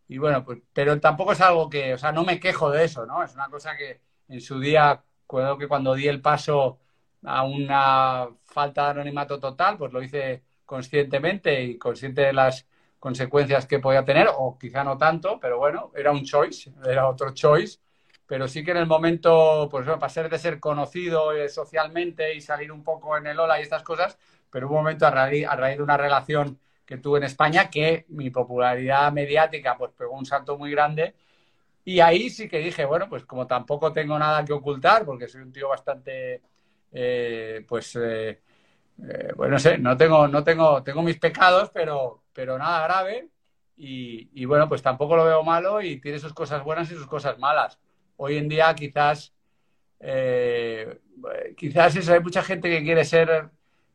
y, bueno, pues, pero tampoco es algo que, o sea, no me quejo de eso, ¿no? Es una cosa que en su día, creo que cuando di el paso a una falta de anonimato total, pues lo hice conscientemente y consciente de las consecuencias que podía tener, o quizá no tanto, pero bueno, era un choice, era otro choice. Pero sí que en el momento, pues bueno, pasar de ser conocido eh, socialmente y salir un poco en el ola y estas cosas, pero un momento a raíz, a raíz de una relación que tuve en España que mi popularidad mediática pues pegó un salto muy grande y ahí sí que dije, bueno, pues como tampoco tengo nada que ocultar, porque soy un tío bastante, eh, pues, eh, bueno, no sé, no tengo, no tengo, tengo mis pecados, pero, pero nada grave. Y, bueno, pues tampoco lo veo malo y tiene sus cosas buenas y sus cosas malas. Hoy en día quizás, eh, quizás hay mucha gente que quiere ser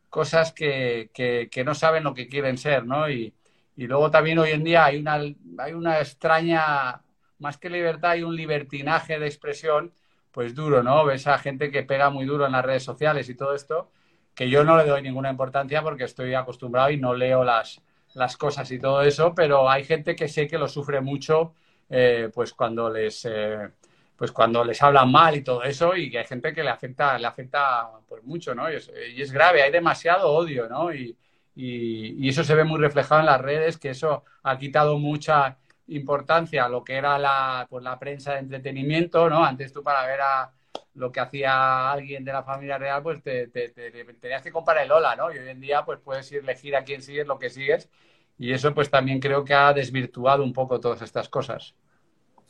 cosas que, que, no saben lo que quieren ser, ¿no? Y, y, luego también hoy en día hay una, hay una extraña, más que libertad, hay un libertinaje de expresión, pues duro, ¿no? Ves a gente que pega muy duro en las redes sociales y todo esto, que yo no le doy ninguna importancia porque estoy acostumbrado y no leo las, las cosas y todo eso, pero hay gente que sé que lo sufre mucho, eh, pues cuando les, eh, pues cuando les hablan mal y todo eso, y que hay gente que le afecta, le afecta pues mucho, ¿no? Y es, grave, hay demasiado odio, ¿no? Y, y, y, eso se ve muy reflejado en las redes, que eso ha quitado mucha importancia a lo que era la, pues, la prensa de entretenimiento, ¿no? Antes tú para ver a lo que hacía alguien de la familia real, pues te, te, te, tenías que comprar el hola, ¿no? Y hoy en día pues puedes elegir a quién sigues, lo que sigues, y eso pues también creo que ha desvirtuado un poco todas estas cosas.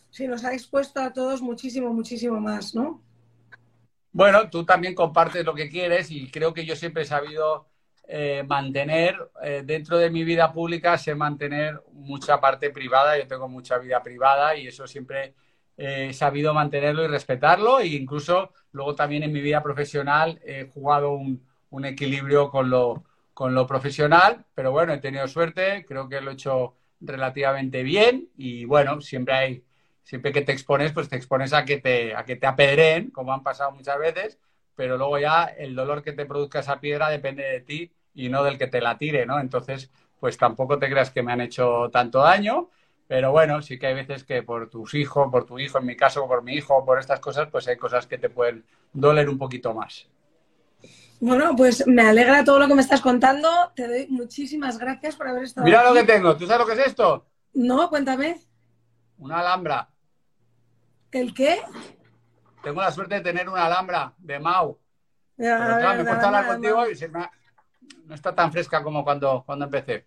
Sí, nos ha expuesto a todos muchísimo, muchísimo más, ¿no? Bueno, tú también compartes lo que quieres y creo que yo siempre he sabido eh, mantener, eh, dentro de mi vida pública, sé mantener mucha parte privada. Yo tengo mucha vida privada y eso siempre he sabido mantenerlo y respetarlo. E incluso luego también en mi vida profesional he jugado un, un equilibrio con lo, con lo profesional, pero bueno, he tenido suerte, creo que lo he hecho relativamente bien y bueno, siempre hay, siempre que te expones, pues te expones a que te, a que te apedreen, como han pasado muchas veces, pero luego ya el dolor que te produzca esa piedra depende de ti y no del que te la tire, ¿no? Entonces, pues tampoco te creas que me han hecho tanto daño, pero bueno, sí que hay veces que por tus hijos, por tu hijo, en mi caso, por mi hijo, por estas cosas, pues hay cosas que te pueden doler un poquito más. Bueno, pues me alegra todo lo que me estás contando. Te doy muchísimas gracias por haber estado. Mira aquí. lo que tengo. ¿Tú sabes lo que es esto? No, cuéntame. Una alhambra. ¿El qué? Tengo la suerte de tener una alhambra de Mau. Ya, Pero, claro, me cuesta hablar contigo y se me ha... no está tan fresca como cuando, cuando empecé.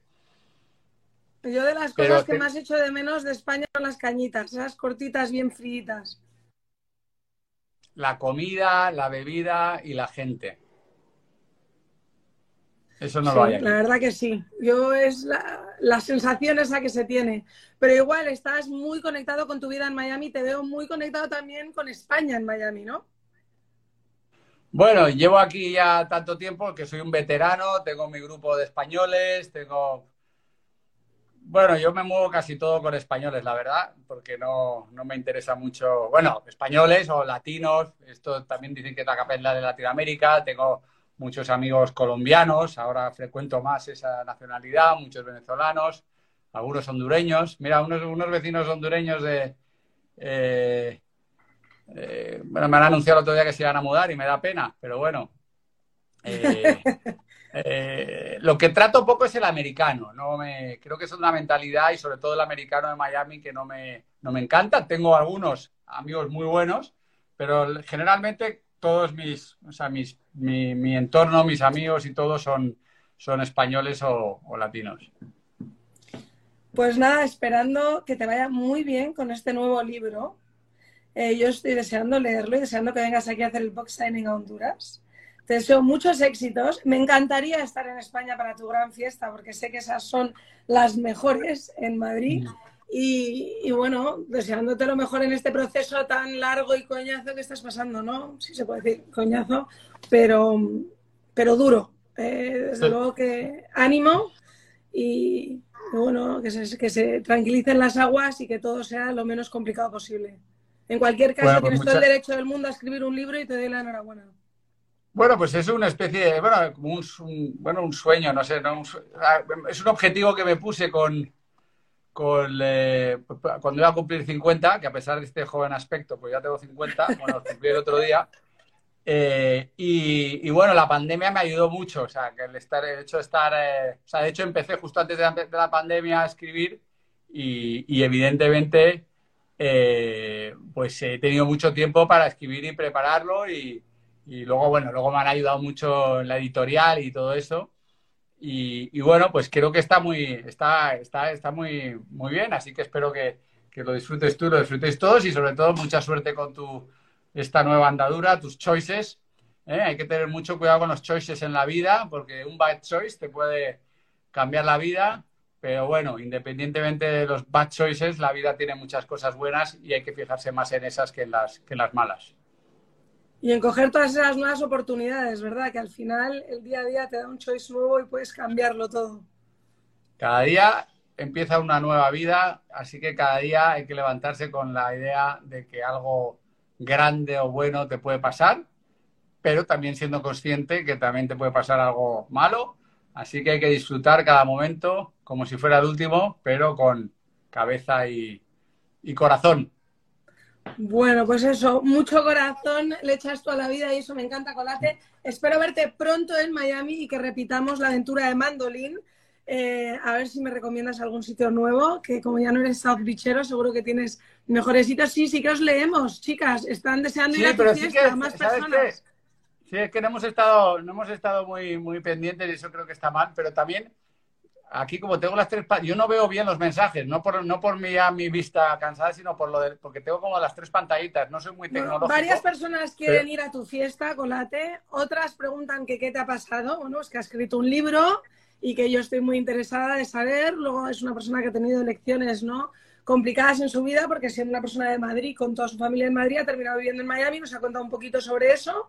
Yo de las cosas que te... más hecho de menos de España son las cañitas, esas cortitas bien fritas. La comida, la bebida y la gente. Eso no sí, lo hay. Aquí. La verdad que sí. Yo es la, la, sensación esa que se tiene. Pero igual estás muy conectado con tu vida en Miami. Te veo muy conectado también con España en Miami, ¿no? Bueno, llevo aquí ya tanto tiempo que soy un veterano. Tengo mi grupo de españoles. Tengo. Bueno, yo me muevo casi todo con españoles, la verdad, porque no, no me interesa mucho. Bueno, españoles o latinos. Esto también dicen que es la de Latinoamérica. Tengo muchos amigos colombianos, ahora frecuento más esa nacionalidad, muchos venezolanos, algunos hondureños. Mira, unos, unos vecinos hondureños de... Eh, eh, bueno, me han anunciado el otro día que se iban a mudar y me da pena, pero bueno. Eh, lo que trato poco es el americano. No me, creo que es una mentalidad y sobre todo el americano de Miami que no me, no me encanta. Tengo algunos amigos muy buenos, pero generalmente todos mis, o sea, mis, mi, mi, entorno, mis amigos y todos son, son españoles o, o, latinos. Pues nada, esperando que te vaya muy bien con este nuevo libro. Eh, yo estoy deseando leerlo y deseando que vengas aquí a hacer el box signing a Honduras. Te deseo muchos éxitos. Me encantaría estar en España para tu gran fiesta, porque sé que esas son las mejores en Madrid. Mm. Y, y, bueno, deseándote lo mejor en este proceso tan largo y coñazo que estás pasando, ¿no? Sí se puede decir coñazo, pero, pero duro. Eh, desde sí. luego que ánimo y, bueno, que se, que se, tranquilicen las aguas y que todo sea lo menos complicado posible. En cualquier caso, bueno, pues tienes todo el derecho del mundo a escribir un libro y te doy la enhorabuena. Bueno, pues es una especie de, bueno, un, un bueno, un sueño, no sé, ¿no? Un, es un objetivo que me puse con, con, eh, cuando iba a cumplir 50, que a pesar de este joven aspecto, pues ya tengo 50, bueno, cumplí el otro día. Eh, y, y, bueno, la pandemia me ayudó mucho, o sea, que el, estar, el hecho de estar, eh, o sea, de hecho empecé justo antes de la, de la pandemia a escribir y, y evidentemente, eh, pues he tenido mucho tiempo para escribir y prepararlo y, y luego, bueno, luego me han ayudado mucho en la editorial y todo eso. Y, bueno, pues creo que está muy, está, está, está muy, muy bien, así que espero que, que, lo disfrutes tú, lo disfrutéis todos y sobre todo mucha suerte con tu, esta nueva andadura, tus choices. ¿eh? Hay que tener mucho cuidado con los choices en la vida porque un bad choice te puede cambiar la vida, pero bueno, independientemente de los bad choices, la vida tiene muchas cosas buenas y hay que fijarse más en esas que en las, que en las malas. Y en coger todas esas nuevas oportunidades, ¿verdad? Que al final el día a día te da un choice nuevo y puedes cambiarlo todo. Cada día empieza una nueva vida, así que cada día hay que levantarse con la idea de que algo grande o bueno te puede pasar, pero también siendo consciente que también te puede pasar algo malo. Así que hay que disfrutar cada momento como si fuera el último, pero con cabeza y, y corazón. Bueno, pues eso, mucho corazón le echas toda la vida y eso me encanta, Colate. Espero verte pronto en Miami y que repitamos la aventura de Mandolín. Eh, a ver si me recomiendas algún sitio nuevo, que como ya no eres South Beachero, seguro que tienes mejores sitios. Sí, sí que os leemos, chicas, están deseando ir a tu fiesta, más personas. Sí, es que no hemos estado, no hemos estado muy, muy pendientes y eso creo que está mal, pero también aquí como tengo las tres, yo no veo bien los mensajes, no por, no por mi, mi vista cansada, sino por lo de, porque tengo como las tres pantallitas, no soy muy tecnológico. varias personas quieren ir a tu fiesta, Colate, otras preguntan que qué te ha pasado, bueno, es que ha escrito un libro y que yo estoy muy interesada de saber, luego es una persona que ha tenido elecciones, ¿no? complicadas en su vida porque siendo una persona de Madrid con toda su familia en Madrid ha terminado viviendo en Miami, nos ha contado un poquito sobre eso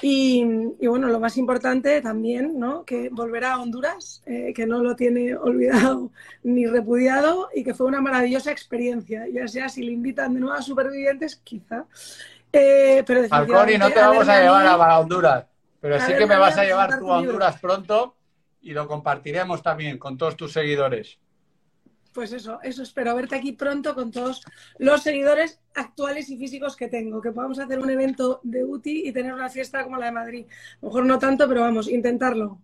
y, bueno, lo más importante también, ¿no? Que volverá a Honduras, eh, que no lo tiene olvidado ni repudiado y que fue una maravillosa experiencia. Ya sea si le invitan de nuevo a supervivientes, quizá. Eh, pero Falconi, no te vamos a llevar a, Honduras, pero sí que me vas a llevar tú a Honduras pronto y lo compartiremos también con todos tus seguidores pues eso, eso espero verte aquí pronto con todos los seguidores actuales y físicos que tengo, que podamos hacer un evento de UTI y tener una fiesta como la de Madrid. A lo mejor no tanto, pero vamos, intentarlo.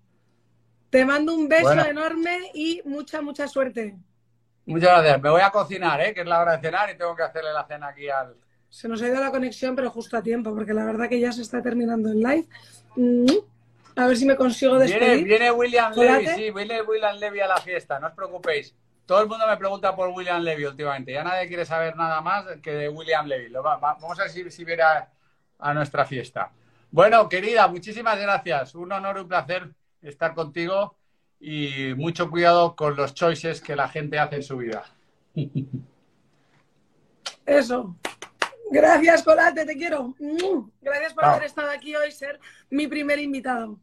Te mando un beso enorme y mucha, mucha suerte. Muchas gracias. Me voy a cocinar, ¿eh? que es la hora de cenar y tengo que hacerle la cena aquí al... Se nos ha ido la conexión, pero justo a tiempo, porque la verdad que ya se está terminando el live. Mm. A ver si me consigo despedir. Viene, William Levy, sí, viene William Levy a la fiesta, no os preocupéis. Todo el mundo me pregunta por William Levy últimamente. Ya nadie quiere saber nada más que de William Levy. vamos a ver si, viene a, nuestra fiesta. Bueno, querida, muchísimas gracias. Un honor, y un placer estar contigo y mucho cuidado con los choices que la gente hace en su vida. Eso. Gracias, Colate, te quiero. Gracias por haber estado aquí hoy, ser mi primer invitado.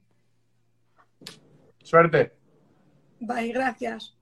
Suerte. Bye, gracias.